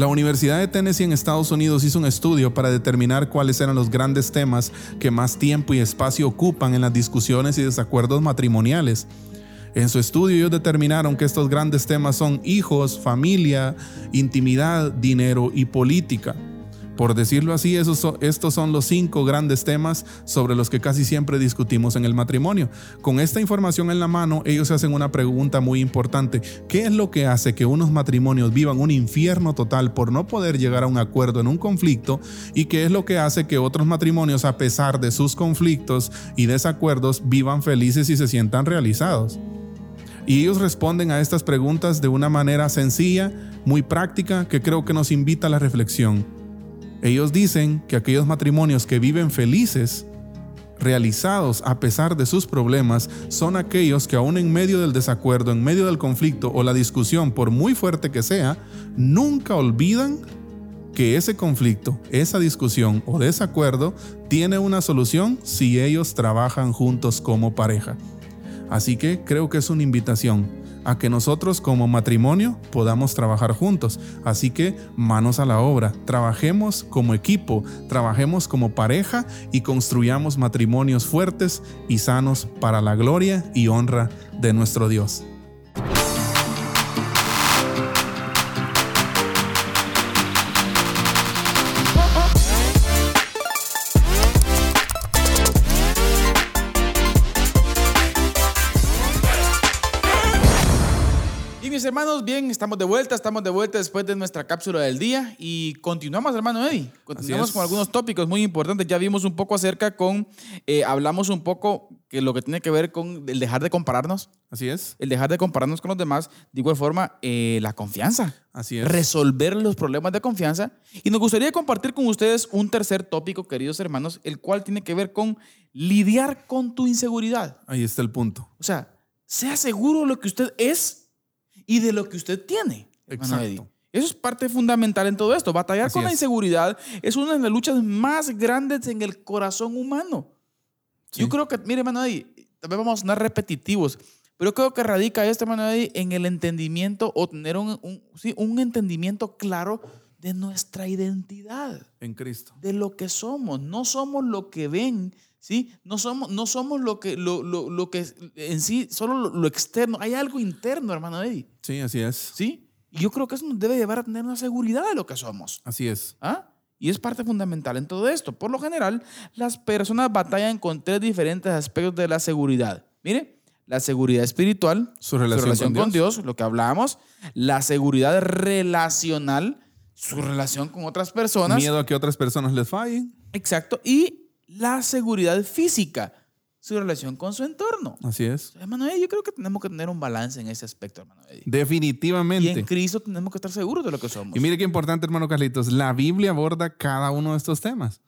La Universidad de Tennessee en Estados Unidos hizo un estudio para determinar cuáles eran los grandes temas que más tiempo y espacio ocupan en las discusiones y desacuerdos matrimoniales. En su estudio ellos determinaron que estos grandes temas son hijos, familia, intimidad, dinero y política. Por decirlo así, esos estos son los cinco grandes temas sobre los que casi siempre discutimos en el matrimonio. Con esta información en la mano, ellos hacen una pregunta muy importante. ¿Qué es lo que hace que unos matrimonios vivan un infierno total por no poder llegar a un acuerdo en un conflicto? ¿Y qué es lo que hace que otros matrimonios, a pesar de sus conflictos y desacuerdos, vivan felices y se sientan realizados? Y ellos responden a estas preguntas de una manera sencilla, muy práctica, que creo que nos invita a la reflexión. Ellos dicen que aquellos matrimonios que viven felices, realizados a pesar de sus problemas, son aquellos que aún en medio del desacuerdo, en medio del conflicto o la discusión, por muy fuerte que sea, nunca olvidan que ese conflicto, esa discusión o desacuerdo tiene una solución si ellos trabajan juntos como pareja. Así que creo que es una invitación a que nosotros como matrimonio podamos trabajar juntos. Así que manos a la obra, trabajemos como equipo, trabajemos como pareja y construyamos matrimonios fuertes y sanos para la gloria y honra de nuestro Dios. Mis hermanos, bien, estamos de vuelta, estamos de vuelta después de nuestra cápsula del día y continuamos, hermano Eddie. Continuamos con algunos tópicos muy importantes. Ya vimos un poco acerca con, eh, hablamos un poco que lo que tiene que ver con el dejar de compararnos, Así es. el dejar de compararnos con los demás. De igual forma, eh, la confianza. Así es. Resolver los problemas de confianza. Y nos gustaría compartir con ustedes un tercer tópico, queridos hermanos, el cual tiene que ver con lidiar con tu inseguridad. Ahí está el punto. O sea, sea seguro lo que usted es y de lo que usted tiene. Exacto. Eddie. Eso es parte fundamental en todo esto. Batallar Así con la es. inseguridad es una de las luchas más grandes en el corazón humano. Sí. Yo creo que, mire, hermano Eddie, también vamos a sonar repetitivos, pero creo que radica esto, hermano Eddie, en el entendimiento o tener un, un- sí, un entendimiento claro de nuestra identidad En Cristo. de lo que somos. No somos lo que ven, ¿sí? No somos, no somos lo que, lo, lo- lo que en sí, solo lo, lo externo. Hay algo interno, hermano Eddie, Sí, así es. ¿sí? Y yo creo que eso nos debe llevar a tener una seguridad de lo que somos. Así es. ¿ah? Y es parte fundamental en todo esto. Por lo general, las personas batallan con tres diferentes aspectos de la seguridad. Mire, la seguridad espiritual, Su relación con con Dios, lo que hablábamos, la seguridad relacional, su relación con otras personas, Miedo a que otras personas les fallen. Exacto. Y la seguridad física, su relación con su entorno. Así es. Hermano Eddie, yo creo que tenemos que tener un balance en ese aspecto, hermano Eddie. Y en Definitivamente. Cristo tenemos que estar seguros de lo que somos. Y mire qué importante, hermano Carlitos. La Biblia aborda cada uno de estos temas.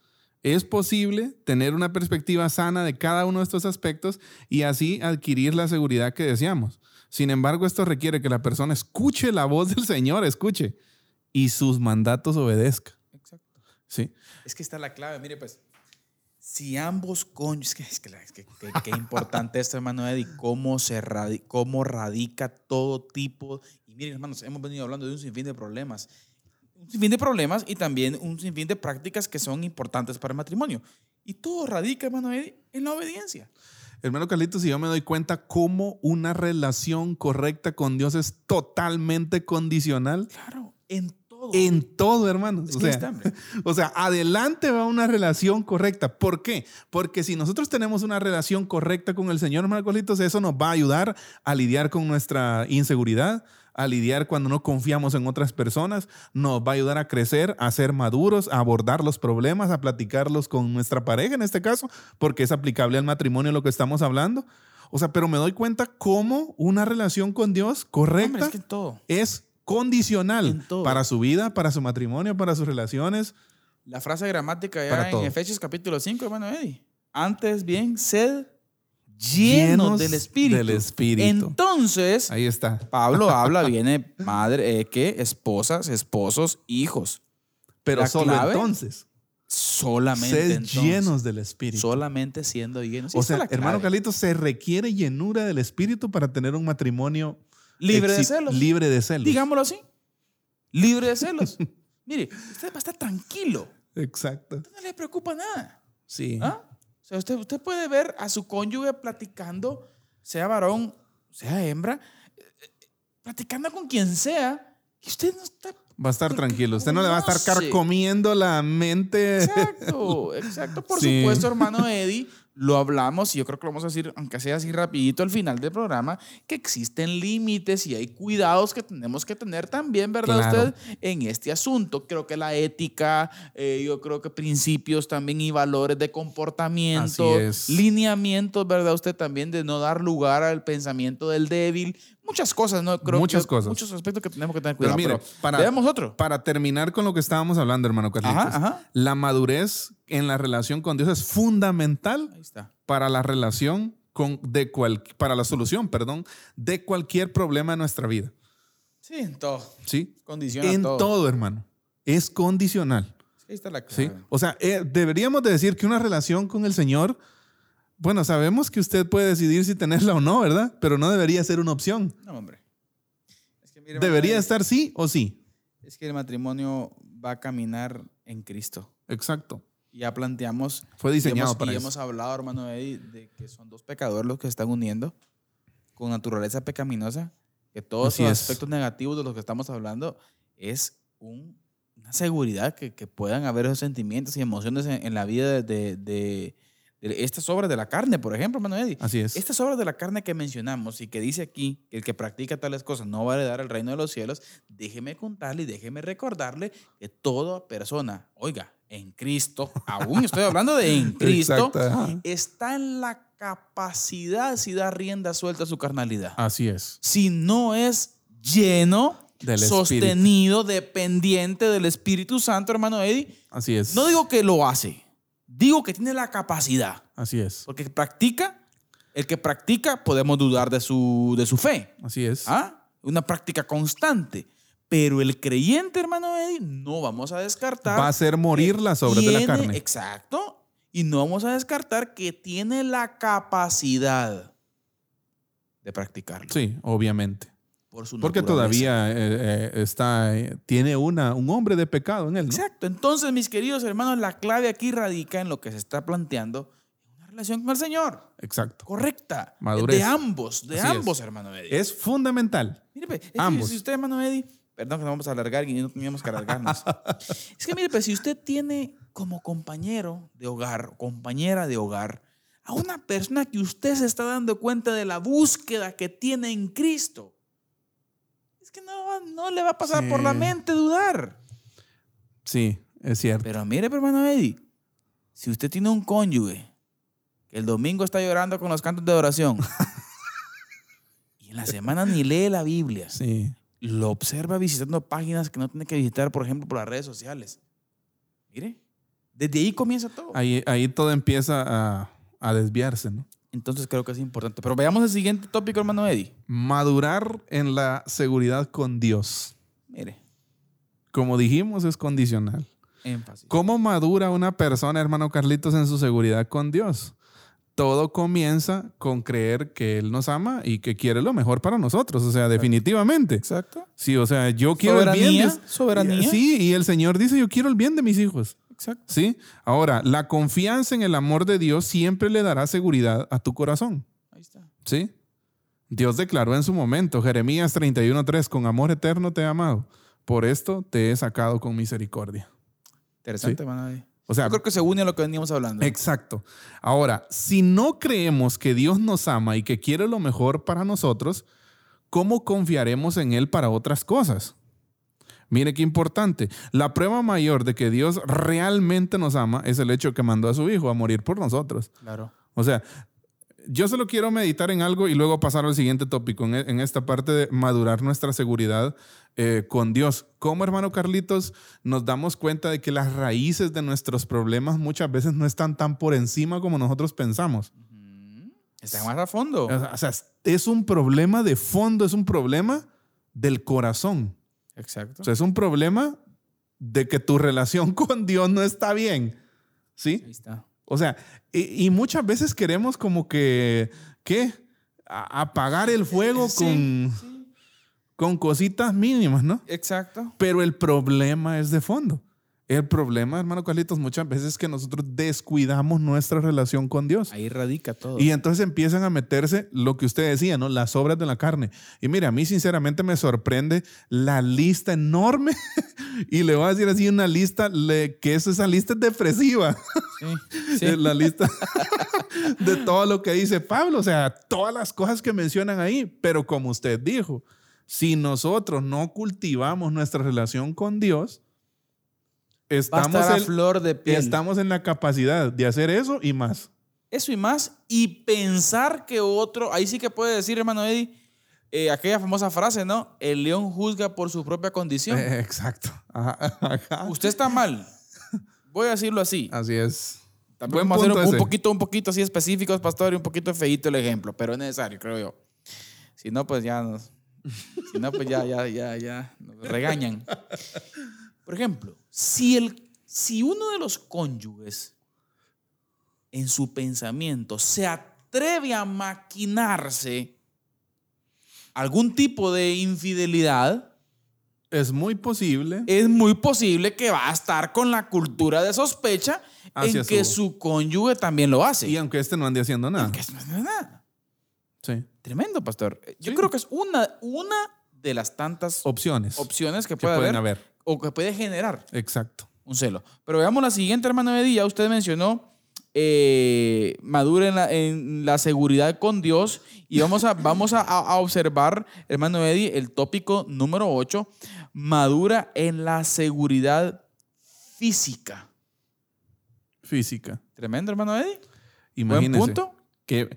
Es posible tener una perspectiva sana de cada uno de estos aspectos y así adquirir la seguridad que deseamos. Sin embargo, esto requiere que la persona escuche la voz del Señor, escuche, y sus mandatos obedezca. Exacto. ¿Sí? Es que está la clave, mire pues. Si ambos cónyuges, es que, es que, que- importante esto, hermano Eddie, cómo, se radi- cómo radica todo tipo. Y miren, hermanos, hemos venido hablando de un sinfín de problemas. Un sinfín de problemas y también un sinfín de prácticas que son importantes para el matrimonio. Y todo radica, hermano Eddie, en la obediencia. Hermano Carlitos, y yo me doy cuenta cómo una relación correcta con Dios es totalmente condicional Claro, en. En todo, hermanos. Es O sea, está, hombre. O sea, adelante va una relación correcta. ¿Por qué? Porque si nosotros tenemos una relación correcta con el Señor, hermano Carlitos, eso nos va a ayudar a lidiar con nuestra inseguridad, a lidiar cuando no confiamos en otras personas, nos va a ayudar a crecer, a ser maduros, a abordar los problemas, a platicarlos con nuestra pareja en este caso, porque es aplicable al matrimonio lo que estamos hablando. O sea, pero me doy cuenta cómo una relación con Dios correcta Hombre, es que todo. es condicional En para su vida, para su matrimonio, para sus relaciones. La frase gramática ya Para en todo. Efesios capítulo 5, hermano Eddie. Antes bien, sed llenos, Llenos del Espíritu. del Espíritu. Entonces, Ahí está. Pablo habla, viene madre, eh, ¿qué? Esposas, esposos, hijos. Pero La solo clave, entonces. Solamente Sed entonces. llenos del Espíritu. Solamente siendo llenos. O sea, hermano clave. Carlitos, se requiere llenura del Espíritu para tener un matrimonio Libre de celos. Libre de celos. Digámoslo así. Libre de celos. Mire, usted va a estar tranquilo. Exacto. No le preocupa nada. Sí. ¿Ah? O sea, usted, usted puede ver a su cónyuge platicando, sea varón, sea hembra, platicando con quien sea, y usted no está. Va a estar tranquilo. Usted no le va a estar carcomiendo la mente. Exacto, exacto. Por Sí. supuesto, hermano Eddie, lo hablamos y yo creo que lo vamos a decir, aunque sea así rapidito al final del programa, que existen límites y hay cuidados que tenemos que tener también, ¿verdad Claro. usted? En este asunto. Creo que la ética, eh, yo creo que principios también y valores de comportamiento, lineamientos, ¿verdad usted? También de no dar lugar al pensamiento del débil. Muchas cosas, ¿no? Creo Muchas que- cosas. Muchos aspectos que tenemos que tener Pero cuidado. mire, Pero, para- veamos otro. Para terminar con lo que estábamos hablando, hermano Carlitos. Ajá, ajá. La madurez en la relación con Dios es fundamental Ahí está. para la relación con de cual, para la solución, perdón, de cualquier problema en nuestra vida. Sí, en todo. ¿Sí? Condiciona En todo. todo. hermano. Es condicional. Ahí está la ¿Sí? clave. O sea, eh, deberíamos de decir que una relación con el Señor, bueno, sabemos que usted puede decidir si tenerla o no, ¿verdad? Pero no debería ser una opción. No, hombre. Es que, mire, Debería estar sí o sí. Es que el matrimonio va a caminar en Cristo. Exacto. Ya planteamos. Fue diseñado y hemos, para y eso. hemos hablado, hermano Eddie, de que son dos pecadores los que se están uniendo con naturaleza pecaminosa. Que todos Así los es. aspectos negativos de los que estamos hablando es un- una seguridad que, que puedan haber esos sentimientos y emociones en, en la vida de- de- de estas obras de la carne, por ejemplo, hermano Eddie. Así es. Estas obras de la carne que mencionamos y que dice aquí que el que practica tales cosas no va a heredar el reino de los cielos, déjeme contarle y déjeme recordarle que toda persona, oiga, en Cristo, aún estoy hablando de en Cristo, Exacto, está en la capacidad si da rienda suelta a su carnalidad. Así es. Si no es lleno, Del sostenido, dependiente del Espíritu Santo, hermano Eddie, Así es. no digo que lo hace, digo que tiene la capacidad. Así es. Porque practica, el que practica, podemos dudar de su, de su fe. Así es. ¿Ah? Una práctica constante. Pero el creyente, hermano Eddie, no vamos a descartar. Va a hacer morir las obras de la carne. Exacto. Y no vamos a descartar que tiene la capacidad de practicarlo. Sí, obviamente. Por su Porque naturaleza. todavía eh, eh, está, eh, tiene una, un hombre de pecado en él. ¿no? Exacto. Entonces, mis queridos hermanos, la clave aquí radica en lo que se está planteando, una relación con el Señor. Exacto. Correcta. Madurez. De ambos, de Así es. ambos, hermano Eddie. Es fundamental. Mire, pe, es que Ambos. si usted, hermano Eddie, perdón que nos vamos a alargar y no teníamos que alargarnos. es que mire, pues, si usted tiene como compañero de hogar, compañera de hogar, a una persona que usted se está dando cuenta de la búsqueda que tiene en Cristo, es que no, va- no le va a pasar Sí. por la mente dudar. Sí, es cierto. Pero mire, pues, hermano Eddie, si usted tiene un cónyuge que el domingo está llorando con los cantos de oración y en la semana ni lee la Biblia, Sí. lo observa visitando páginas que no tiene que visitar, por ejemplo, por las redes sociales. Mire, desde ahí comienza todo. Ahí, ahí todo empieza a, a desviarse, ¿no? Entonces creo que es importante. Pero veamos el siguiente tópico, hermano Eddie. Madurar en la seguridad con Dios. Mire, Como dijimos, es condicional. énfasis. ¿Cómo madura una persona, hermano Carlitos, en su seguridad con Dios? Todo comienza con creer que Él nos ama y que quiere lo mejor para nosotros. O sea, definitivamente. Exacto. Sí, o sea, yo quiero el bien. Soberanía, de- soberanía. Sí, y el Señor dice, yo quiero el bien de mis hijos. Exacto. ¿Sí? Ahora, la confianza en el amor de Dios siempre le dará seguridad a tu corazón. Ahí está. ¿Sí? Dios declaró en su momento, Jeremías 31:3, con amor eterno te he amado, por esto te he sacado con misericordia. Interesante, Sí. O sea, Yo creo que se une a lo que veníamos hablando. exacto. Ahora, si no creemos que Dios nos ama y que quiere lo mejor para nosotros, ¿cómo confiaremos en Él para otras cosas? Mire qué importante. La prueba mayor de que Dios realmente nos ama es el hecho que mandó a su Hijo a morir por nosotros. Claro. O sea, yo solo quiero meditar en algo y luego pasar al siguiente tópico, en, en esta parte de madurar nuestra seguridad eh, con Dios. ¿Cómo, hermano Carlitos, nos damos cuenta de que las raíces de nuestros problemas muchas veces no están tan por encima como nosotros pensamos? Está más a fondo. O sea, es un problema de fondo, es un problema del corazón. Exacto. O sea, es un problema de que tu relación con Dios no está bien. ¿Sí? Ahí está. O sea, y, y muchas veces queremos como que, ¿qué? A- apagar el fuego Sí, con, sí. con cositas mínimas, ¿no? Exacto. Pero el problema es de fondo. El problema, hermano Carlitos, muchas veces es que nosotros descuidamos nuestra relación con Dios. Ahí radica todo. Y entonces empiezan a meterse lo que usted decía, ¿no? Las obras de la carne. Y mire, a mí sinceramente me sorprende la lista enorme. y le voy a decir así una lista le- que es, esa lista es depresiva. Sí, sí. La lista de todo lo que dice Pablo. O sea, todas las cosas que mencionan ahí. Pero como usted dijo, si nosotros no cultivamos nuestra relación con Dios, Va a estamos a en, flor de piel. estamos en la capacidad de hacer eso y más. Eso y más. Y pensar que otro, ahí sí que puede decir, hermano Eddie, eh, aquella famosa frase, ¿no? El león juzga por su propia condición. Eh, exacto. Ajá, ajá. Usted está mal. Voy a decirlo así. Así es. También vamos a punto un, poquito, un poquito así específicos, pastor, y un poquito feíto el ejemplo, pero es necesario, creo yo. Si no, pues ya nos, si no, pues ya, ya, ya, ya nos regañan. Por ejemplo, si, el, si uno de los cónyuges en su pensamiento se atreve a maquinarse algún tipo de infidelidad, Es muy posible. es muy posible que va a estar con la cultura de sospecha en que su- su cónyuge también lo hace. Y aunque este no ande haciendo nada. Que eso no es nada. Sí. Tremendo, pastor. Yo Sí. creo que es una, una de las tantas Opciones opciones que que puede pueden haber, haber. O que puede generar Exacto. un celo. Pero veamos la siguiente, hermano Eddie. Ya usted mencionó eh, madura en la, en la seguridad con Dios. Y vamos a, vamos a, a observar, hermano Eddie, el tópico número 8, madura en la seguridad física. Física. Tremendo, hermano Eddie. Imagínese. Buen punto. Que,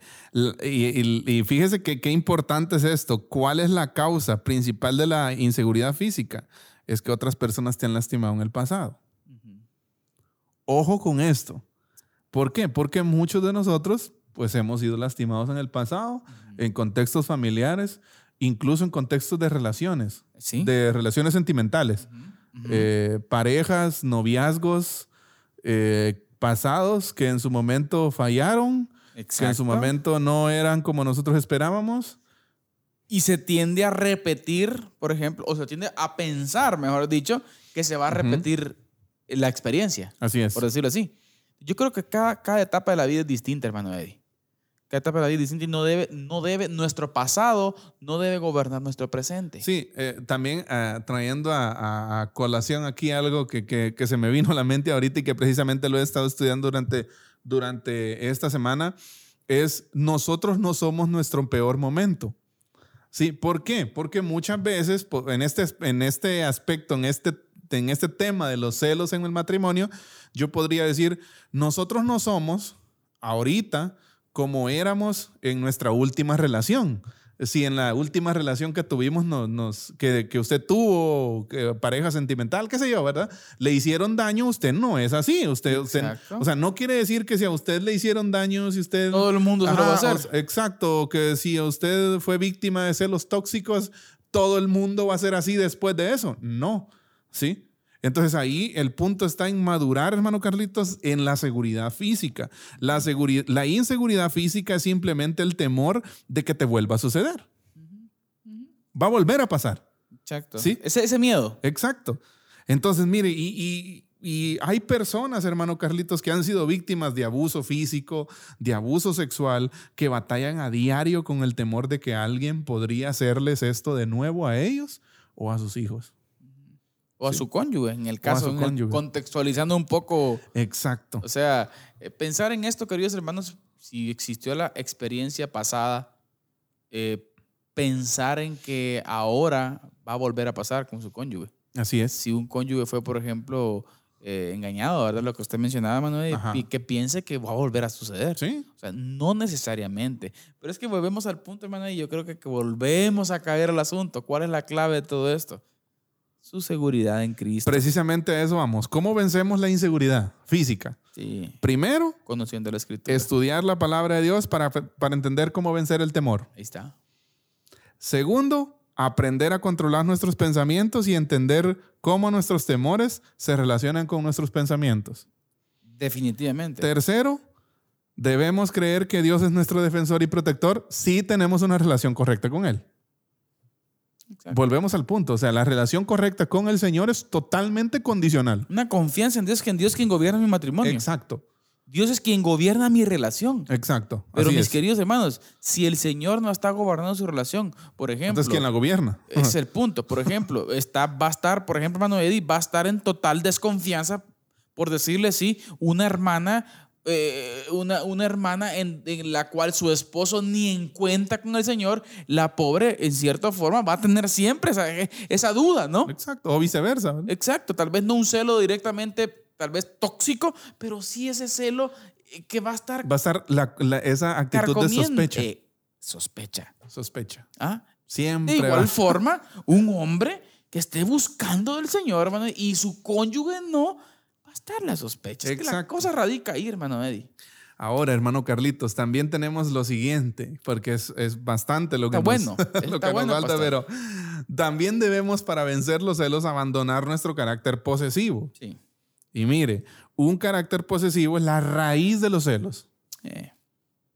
y, y- y fíjese que qué importante es esto. ¿Cuál es la causa principal de la inseguridad física? Es que otras personas te han lastimado en el pasado. Ojo con esto. ¿Por qué? Porque muchos de nosotros pues hemos sido lastimados en el pasado, en contextos familiares, incluso en contextos de relaciones, Sí. de relaciones sentimentales. Eh, parejas, noviazgos eh, pasados que en su momento fallaron, que en su momento no eran como nosotros esperábamos. Y se tiende a repetir, por ejemplo, o se tiende a pensar, mejor dicho, que se va a repetir la experiencia, Así es. por decirlo así. Yo creo que cada, cada etapa de la vida es distinta, hermano Eddie. Cada etapa de la vida es distinta y no debe, no debe, nuestro pasado no debe gobernar nuestro presente. Sí, eh, también ah, trayendo a, a- a colación aquí algo que, que- que se me vino a la mente ahorita y que precisamente lo he estado estudiando durante, durante esta semana, es nosotros no somos nuestro peor momento. Sí, ¿por qué? Porque muchas veces en este, en este aspecto, en este, en este tema de los celos en el matrimonio, yo podría decir, nosotros no somos ahorita como éramos en nuestra última relación. Si en la última relación que tuvimos, nos, nos- que, que usted tuvo, que pareja sentimental, qué sé yo, ¿verdad? Le hicieron daño, usted no es así. Usted, o sea, no quiere decir que si a usted le hicieron daño, si usted... Todo el mundo se lo va a hacer. o Exacto, que si usted fue víctima de celos tóxicos, todo el mundo va a ser así después de eso. No, ¿sí? Entonces ahí el punto está en madurar, hermano Carlitos, en la seguridad física. La, seguri- la inseguridad física es simplemente el temor de que te vuelva a suceder. Va a volver a pasar. Exacto. Sí. Ese, ese miedo. Exacto. Entonces, mire, y, y- y hay personas, hermano Carlitos, que han sido víctimas de abuso físico, de abuso sexual, que batallan a diario con el temor de que alguien podría hacerles esto de nuevo a ellos o a sus hijos. O a su cónyuge, en el caso, en el- contextualizando un poco. Exacto. O sea, eh, pensar en esto, queridos hermanos, si existió la experiencia pasada, eh, pensar en que ahora va a volver a pasar con su cónyuge. Así es. Si un cónyuge fue, por ejemplo, eh, engañado, ¿verdad? Lo que usted mencionaba, Manuel, Ajá. y que piense que va a volver a suceder. Sí. O sea, no necesariamente. Pero es que volvemos al punto, hermano, y yo creo que, que volvemos a caer al asunto. ¿Cuál es la clave de todo esto? Su seguridad en Cristo. Precisamente a eso vamos. ¿Cómo vencemos la inseguridad física? Sí, Primero, conociendo la escritura. estudiar la palabra de Dios para, para entender cómo vencer el temor. Ahí está. Segundo, aprender a controlar nuestros pensamientos y entender cómo nuestros temores se relacionan con nuestros pensamientos. Definitivamente. Tercero, debemos creer que Dios es nuestro defensor y protector si tenemos una relación correcta con Él. Exacto. Volvemos al punto, o sea, la relación correcta con el Señor es totalmente condicional. Una confianza en Dios, que en Dios es quien gobierna mi matrimonio. Exacto, Dios es quien gobierna mi relación. exacto. Pero mis es. queridos hermanos, si el Señor no está gobernando su relación, por ejemplo, Entonces, ¿quién la gobierna? es el punto. Por ejemplo, está, va a estar, por ejemplo, hermano Eddie, va a estar en total desconfianza, por decirle así, una hermana, eh, una, una hermana en, en la cual su esposo ni en cuenta con el Señor, la pobre, en cierta forma, va a tener siempre esa, esa duda, ¿no? Exacto, o viceversa. Exacto, tal vez no un celo directamente, tal vez tóxico, pero sí ese celo eh, que va a estar Va a estar la- la- esa actitud de sospecha. Eh, sospecha. Sospecha. ¿ah? Siempre. De igual va- forma, un hombre que esté buscando del Señor, hermano, y su cónyuge no, estar la sospecha. Es que la cosa radica ahí, hermano Eddie. Ahora, hermano Carlitos, también tenemos lo siguiente, porque es, es bastante lo que, Está nos, bueno, lo está que bueno, nos falta, pastor. pero también debemos para vencer los celos abandonar nuestro carácter posesivo. Sí. Y mire, un carácter posesivo es la raíz de los celos. Eh,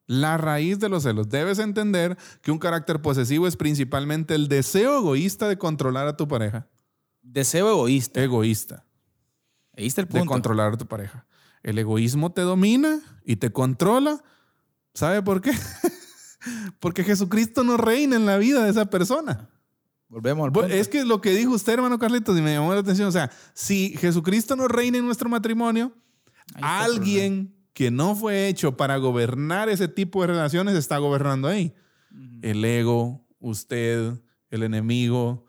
La raíz de los celos. Debes entender que un carácter posesivo es principalmente el deseo egoísta de controlar a tu pareja. deseo egoísta. Egoísta. Ahí está el de controlar a tu pareja. El egoísmo te domina y te controla. ¿Sabe por qué? Porque Jesucristo no reina en la vida de esa persona. Volvemos al punto. Es que lo que dijo usted, hermano Carlitos, y me llamó la atención, o sea, si Jesucristo no reina en nuestro matrimonio, alguien que no fue hecho para gobernar ese tipo de relaciones está gobernando ahí. El ego, usted, el enemigo,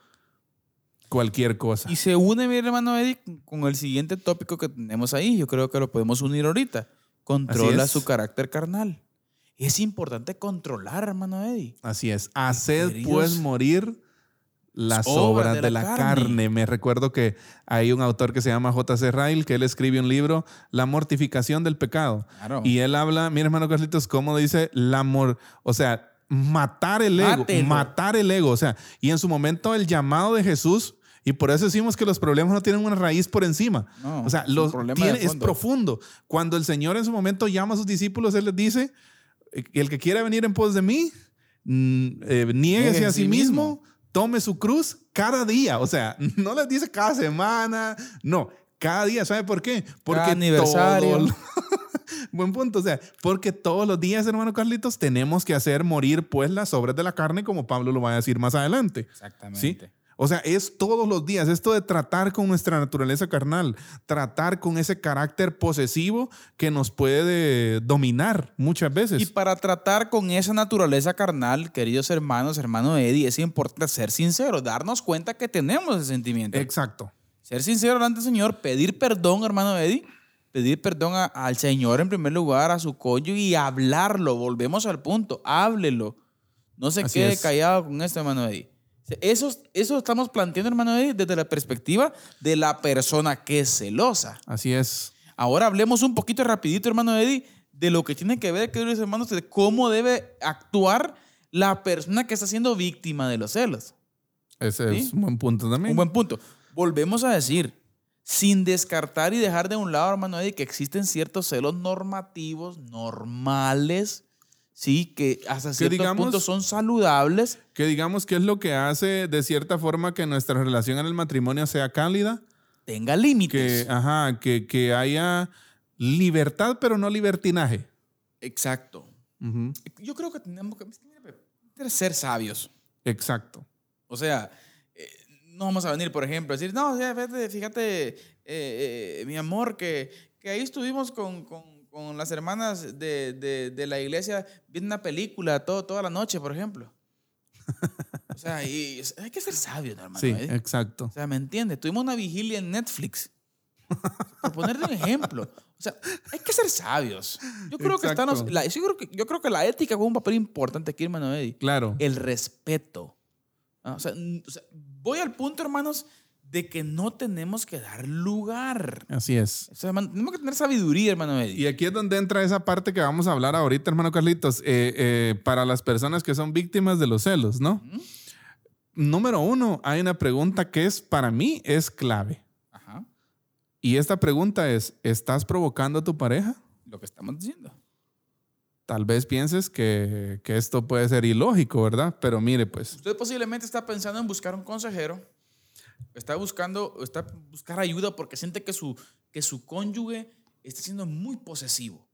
cualquier cosa. Y se une, mi hermano Eddie, con el siguiente tópico que tenemos ahí. Yo creo que lo podemos unir ahorita. Controla su carácter carnal. Es importante controlar, hermano Eddie. Así es. Haced pues morir las obras de, la, carne. Me recuerdo que hay un autor que se llama J.C. Ryle que él escribe un libro, La mortificación del pecado. Claro. Y él habla, mira hermano Carlitos, cómo dice la amor, o sea, matar el ego, Mátelo. matar el ego, o sea, y en su momento el llamado de Jesús y por eso decimos que los problemas no tienen una raíz por encima. No, o sea, los tiene- es profundo. Cuando el Señor en su momento llama a sus discípulos, Él les dice, eh, el que quiera venir en pos de mí, mm, eh, niéguese a sí mismo, tome su cruz cada día. O sea, no les dice cada semana, no, cada día. ¿Sabe por qué? Porque Cada aniversario. todo- Buen punto. O sea, porque todos los días, hermano Carlitos, tenemos que hacer morir pues las obras de la carne, como Pablo lo va a decir más adelante. Exactamente. ¿Sí? O sea, es todos los días, esto de tratar con nuestra naturaleza carnal, tratar con ese carácter posesivo que nos puede dominar muchas veces. Y para tratar con esa naturaleza carnal, queridos hermanos, hermano Eddie, es importante ser sinceros, darnos cuenta que tenemos ese sentimiento. Exacto. Ser sincero delante del Señor, pedir perdón, hermano Eddie, pedir perdón a- al Señor en primer lugar, a su cónyuge y hablarlo. Volvemos al punto, háblelo. No se Así quede es. callado con esto, hermano Eddie. Eso, eso estamos planteando, hermano Eddie, desde la perspectiva de la persona que es celosa. Así es. Ahora hablemos un poquito rapidito, hermano Eddie, de lo que tiene que ver, queridos hermanos, de cómo debe actuar la persona que está siendo víctima de los celos. Ese es Sí. un buen punto también. Un buen punto. Volvemos a decir, sin descartar y dejar de un lado, hermano Eddie, que existen ciertos celos normativos, normales, sí, que hasta cierto digamos- punto son saludables. Que digamos que es lo que hace de cierta forma que nuestra relación en el matrimonio sea cálida, Tenga límites. que, ajá, que, que haya libertad, pero no libertinaje. Exacto. Yo creo que tenemos que ser sabios. Exacto. O sea, eh, no vamos a venir, por ejemplo, a decir, no, fíjate, fíjate, eh, eh, mi amor, que, que ahí estuvimos con, con- con las hermanas de, de- de la iglesia viendo una película todo, toda la noche, por ejemplo. O sea, y hay que ser sabio, ¿no, hermano. Sí, ¿eh? exacto. O sea, ¿me entiendes? Tuvimos una vigilia en Netflix. Por ponerte un ejemplo. O sea, hay que ser sabios. Yo creo que estamos, la, yo, creo que, yo creo que la ética juega un papel importante aquí, hermano Eddie Claro. el respeto. Ah, O sea, o sea, voy al punto, hermanos, de que no tenemos que dar lugar. Así es. O sea, hermano, tenemos que tener sabiduría, hermano Eddie. Y aquí es donde entra esa parte que vamos a hablar ahorita, hermano Carlitos, eh, eh, para las personas que son víctimas de los celos, ¿no? Número uno, hay una pregunta que es, para mí, es clave. Ajá, Y esta pregunta es, ¿estás provocando a tu pareja? lo que estamos diciendo. Tal vez pienses que, que esto puede ser ilógico, ¿verdad? Pero mire, pues, Usted posiblemente está pensando en buscar un consejero. Está buscando, está buscar ayuda porque siente que su, que su cónyuge está siendo muy posesivo.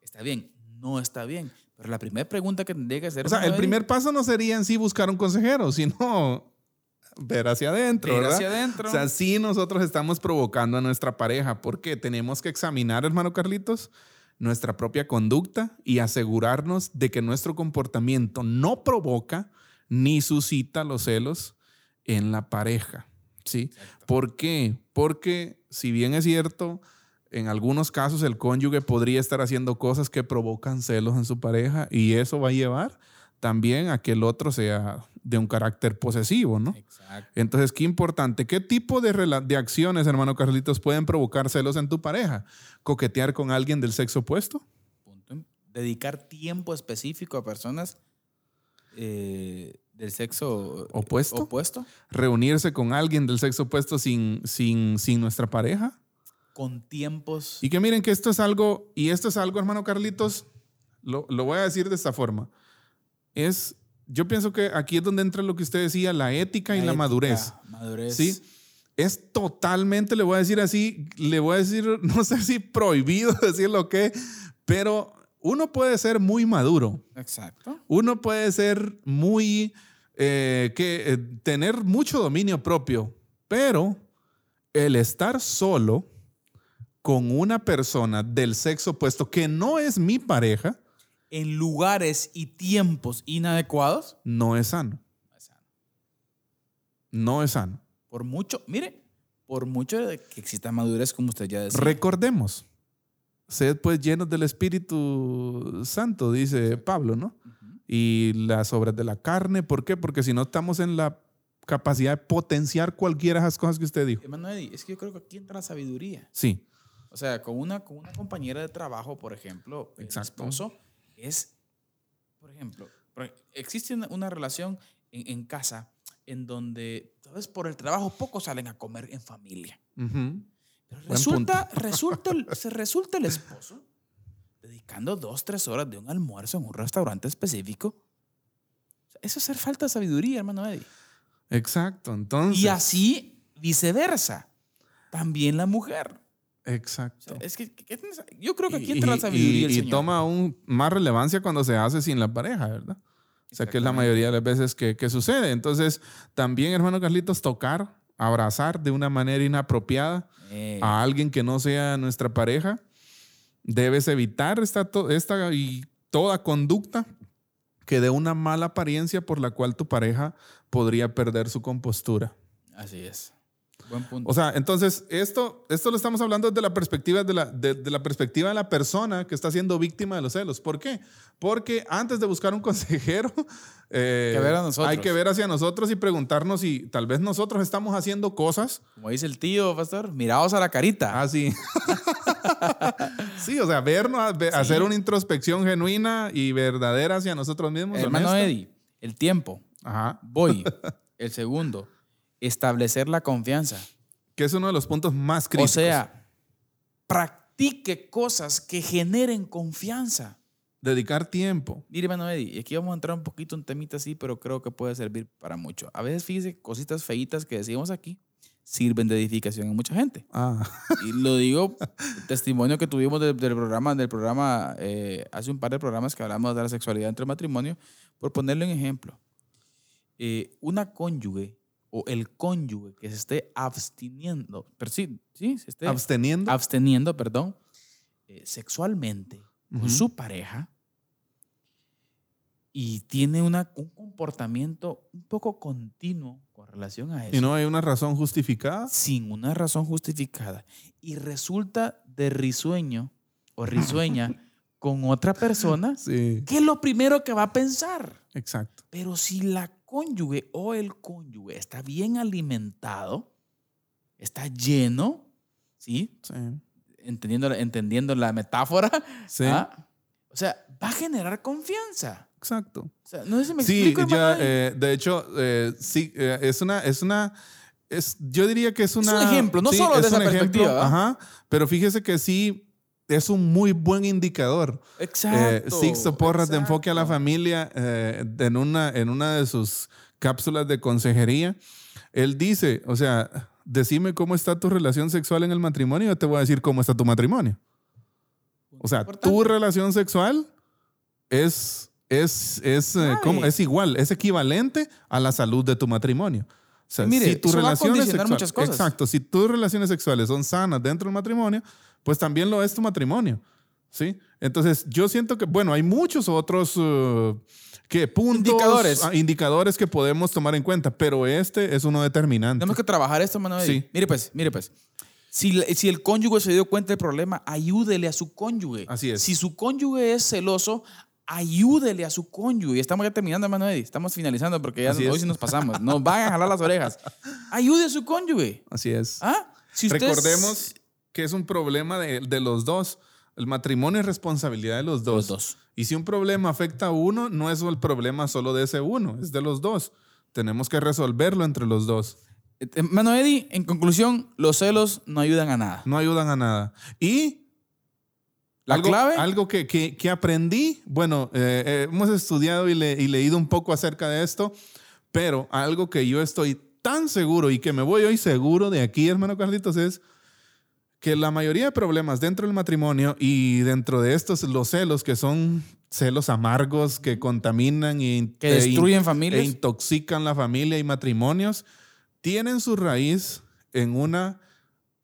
Está bien, no está bien. Pero la primera pregunta que tendría que hacer. o sea, el primer paso no sería en sí buscar un consejero, sino ver hacia adentro, ver ¿verdad? hacia adentro. O sea, sí nosotros estamos provocando a nuestra pareja porque tenemos que examinar, hermano Carlitos, nuestra propia conducta y asegurarnos de que nuestro comportamiento no provoca ni suscita los celos en la pareja. ¿Sí? ¿Por qué? Porque si bien es cierto, en algunos casos el cónyuge podría estar haciendo cosas que provocan celos en su pareja y eso va a llevar también a que el otro sea de un carácter posesivo, ¿no? Exacto. Entonces, qué importante. ¿Qué tipo de, de acciones, hermano Carlitos, pueden provocar celos en tu pareja? ¿Coquetear con alguien del sexo opuesto? Punto. Dedicar tiempo específico a personas eh, del sexo ¿Opuesto? opuesto ¿Reunirse con alguien del sexo opuesto sin, sin, sin nuestra pareja? con tiempos. Y que miren que esto es algo, y esto es algo, hermano Carlitos, lo, lo voy a decir de esta forma. Es, yo pienso que aquí es donde entra lo que usted decía, la ética y la madurez. Madurez. ¿sí? Es totalmente, le voy a decir así, le voy a decir, no sé si prohibido decir lo que, pero uno puede ser muy maduro, Exacto. uno puede ser muy, eh, que, eh, tener mucho dominio propio, pero el estar solo con una persona del sexo opuesto que no es mi pareja, En lugares y tiempos inadecuados, no es sano. no es sano. No es sano. Por mucho, mire, por mucho que exista madurez, como usted ya decía. Recordemos, sed pues llenos del Espíritu Santo, dice Pablo, ¿no? Y las obras de la carne, ¿por qué? Porque si no estamos en la capacidad de potenciar cualquiera de esas cosas que usted dijo. Eddie, es que yo creo que aquí entra la sabiduría. Sí, O sea, con una, con una compañera de trabajo, por ejemplo, el Exacto. esposo es, por ejemplo, existe una, una relación en, en casa en donde, ¿sabes? Por el trabajo pocos salen a comer en familia. Ujú. Pero Buen resulta, resulta, se resulta el esposo dedicando dos, tres horas de un almuerzo en un restaurante específico. O Eso es hacer falta de sabiduría, hermano Eddie. exacto. Entonces, Y así viceversa. También la mujer. O exacto. sea, es que, yo creo que aquí Y- entra la y- sabiduría del y, Señor. toma aún más relevancia cuando se hace sin la pareja, ¿verdad? O sea, que es la mayoría de las veces que, que sucede. Entonces, también, hermano Carlitos, tocar, abrazar de una manera inapropiada Eh, a alguien que no sea nuestra pareja. Debes evitar esta, esta y toda conducta que dé una mala apariencia por la cual tu pareja podría perder su compostura. así es. Buen punto. O sea, entonces, esto, esto lo estamos hablando desde la perspectiva de la, de, de la perspectiva de la persona que está siendo víctima de los celos. ¿Por qué? Porque antes de buscar un consejero, eh, Hay que ver a hay que ver hacia nosotros y preguntarnos si tal vez nosotros estamos haciendo cosas Como dice el tío, pastor, miraos a la carita. así. sí, o sea, vernos, ve- hacer una introspección genuina y verdadera hacia nosotros mismos. Hermano. Eddie, el tiempo. Ajá. Voy. el segundo, establecer la confianza. Que es uno de los puntos más O críticos. sea, practique cosas que generen confianza. dedicar tiempo. Mire, hermano Eddie, y aquí vamos a entrar un poquito en temita así, pero creo que puede servir para mucho. A veces, fíjese, cositas feitas que decimos aquí sirven de edificación a mucha gente. Ah, Y lo digo, testimonio que tuvimos de- del programa, del programa eh, hace un par de programas que hablamos de la sexualidad entre matrimonio, por ponerle un ejemplo. Eh, una cónyuge o el cónyuge que se esté abstiniendo, pero sí, sí, se esté absteniendo. absteniendo, perdón, eh, sexualmente con su pareja y tiene una, un comportamiento un poco continuo con relación a eso y no hay una razón justificada. sin una razón justificada y resulta de risueño o risueña con otra persona, Sí, ¿qué es lo primero que va a pensar? exacto. Pero si la cónyuge o el cónyuge está bien alimentado, está lleno, ¿sí? Sí. Entendiendo, la- entendiendo la metáfora, Sí. ¿ah? o sea, va a generar confianza. Exacto. O sea, no sé si me Sí, explico, ya, hermano. eh, de hecho, eh, sí, eh, es una, es una, es, yo diría que es un una. ejemplo, no sí, solo de es esa un ejemplo, perspectiva, ¿va? Ajá, pero fíjese que sí, es un muy buen indicador. Exacto. Sixto Porras de Enfoque a la. Familia, en, una, en una de sus cápsulas de consejería, él dice, o sea, decime cómo está tu relación sexual en el matrimonio yo te voy a decir cómo está tu matrimonio. O sea, tu relación sexual es, es, es, eh, es igual, es equivalente a la salud de tu matrimonio. O sea, Mire, si tus relaciones sexuales, exacto, si tus relaciones sexuales son sanas dentro del matrimonio, pues también lo es tu matrimonio. ¿Sí? Entonces, yo siento que, bueno, hay muchos otros eh, que puntos, Indicadores. ah, indicadores que podemos tomar en cuenta, pero este es uno determinante. Tenemos que trabajar esto, Manuel. Sí. Mire pues, mire pues. Si, si el cónyuge se dio cuenta del problema, ayúdele a su cónyuge. Así es. Si su cónyuge es celoso, ayúdele a su cónyuge. Estamos ya terminando, Manuel. Estamos finalizando porque ya Así hoy es. sí nos pasamos. Nos van a jalar las orejas. Ayude a su cónyuge. Así es. ¿Ah? Si usted es- Recordemos que es un problema de, de los dos. El matrimonio es responsabilidad de los dos. Los dos. Y si un problema afecta a uno, no es el problema solo de ese uno, es de los dos. Tenemos que resolverlo entre los dos. Mano Eddie, en conclusión, los celos no ayudan a nada. No ayudan a nada. Y La algo, clave, Algo que, que- que aprendí, bueno, eh, eh, hemos estudiado y, le- y leído un poco acerca de esto, pero algo que yo estoy tan seguro y que me voy hoy seguro de aquí, hermano Carlitos, es que la mayoría de problemas dentro del matrimonio y dentro de estos, los celos, que son celos amargos que contaminan y que destruyen familias. e intoxican la familia y matrimonios, tienen su raíz en una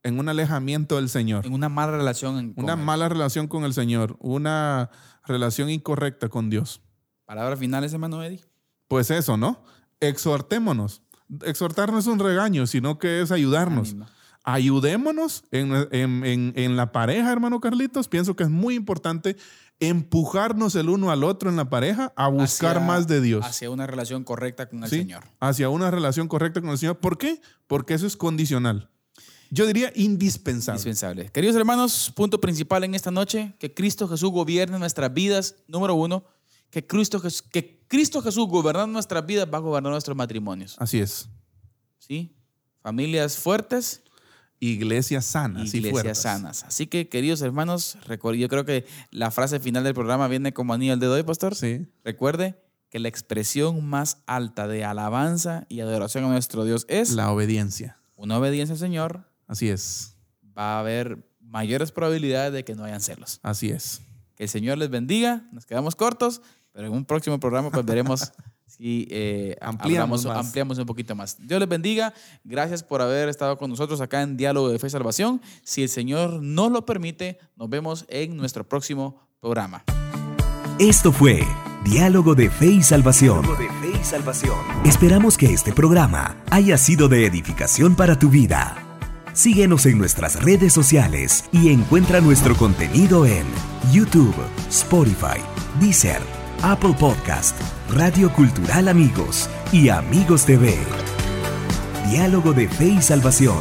en un alejamiento del Señor, En una mala relación. en- una él. mala relación con el Señor, una relación incorrecta con Dios. Palabras finales, hermano Eddie. Pues eso, ¿no? Exhortémonos. Exhortar no es un regaño, sino que es ayudarnos. Ánimo. Ayudémonos en, en- en- en la pareja, hermano Carlitos. Pienso que es muy importante empujarnos el uno al otro en la pareja a buscar Hacia- más de Dios. Hacia una relación correcta con el ¿sí? Señor. Hacia una relación correcta con el Señor. ¿Por qué? Porque eso es condicional. Yo diría indispensable. Indispensable. Queridos hermanos, punto principal en esta noche, que Cristo Jesús gobierne nuestras vidas. Número uno, que Cristo, Jes- que Cristo Jesús gobernando nuestras vidas va a gobernar nuestros matrimonios. Así es. ¿Sí? Familias fuertes, Iglesias sanas y iglesias fuertes. sanas. Así que, queridos hermanos, yo creo que la frase final del programa viene como anillo al dedo hoy, pastor. Sí. Recuerde que la expresión más alta de alabanza y adoración a nuestro Dios es La obediencia. una obediencia Señor. Así es. Va a haber mayores probabilidades de que no hayan celos. Así es. Que el Señor les bendiga. Nos quedamos cortos, pero en un próximo programa pues veremos si eh, Ampliamos hablamos- más. ampliamos un poquito más. Dios les bendiga. Gracias por haber estado con nosotros acá en Diálogo de Fe y Salvación. Si el Señor nos lo permite, nos vemos en nuestro próximo programa. Esto fue Diálogo de Fe y Salvación. Esperamos que este programa haya sido de edificación para tu vida. Síguenos en nuestras redes sociales y encuentra nuestro contenido en YouTube, Spotify, Deezer, Apple Podcast, Radio Cultural Amigos y Amigos TV. Diálogo de Fe y Salvación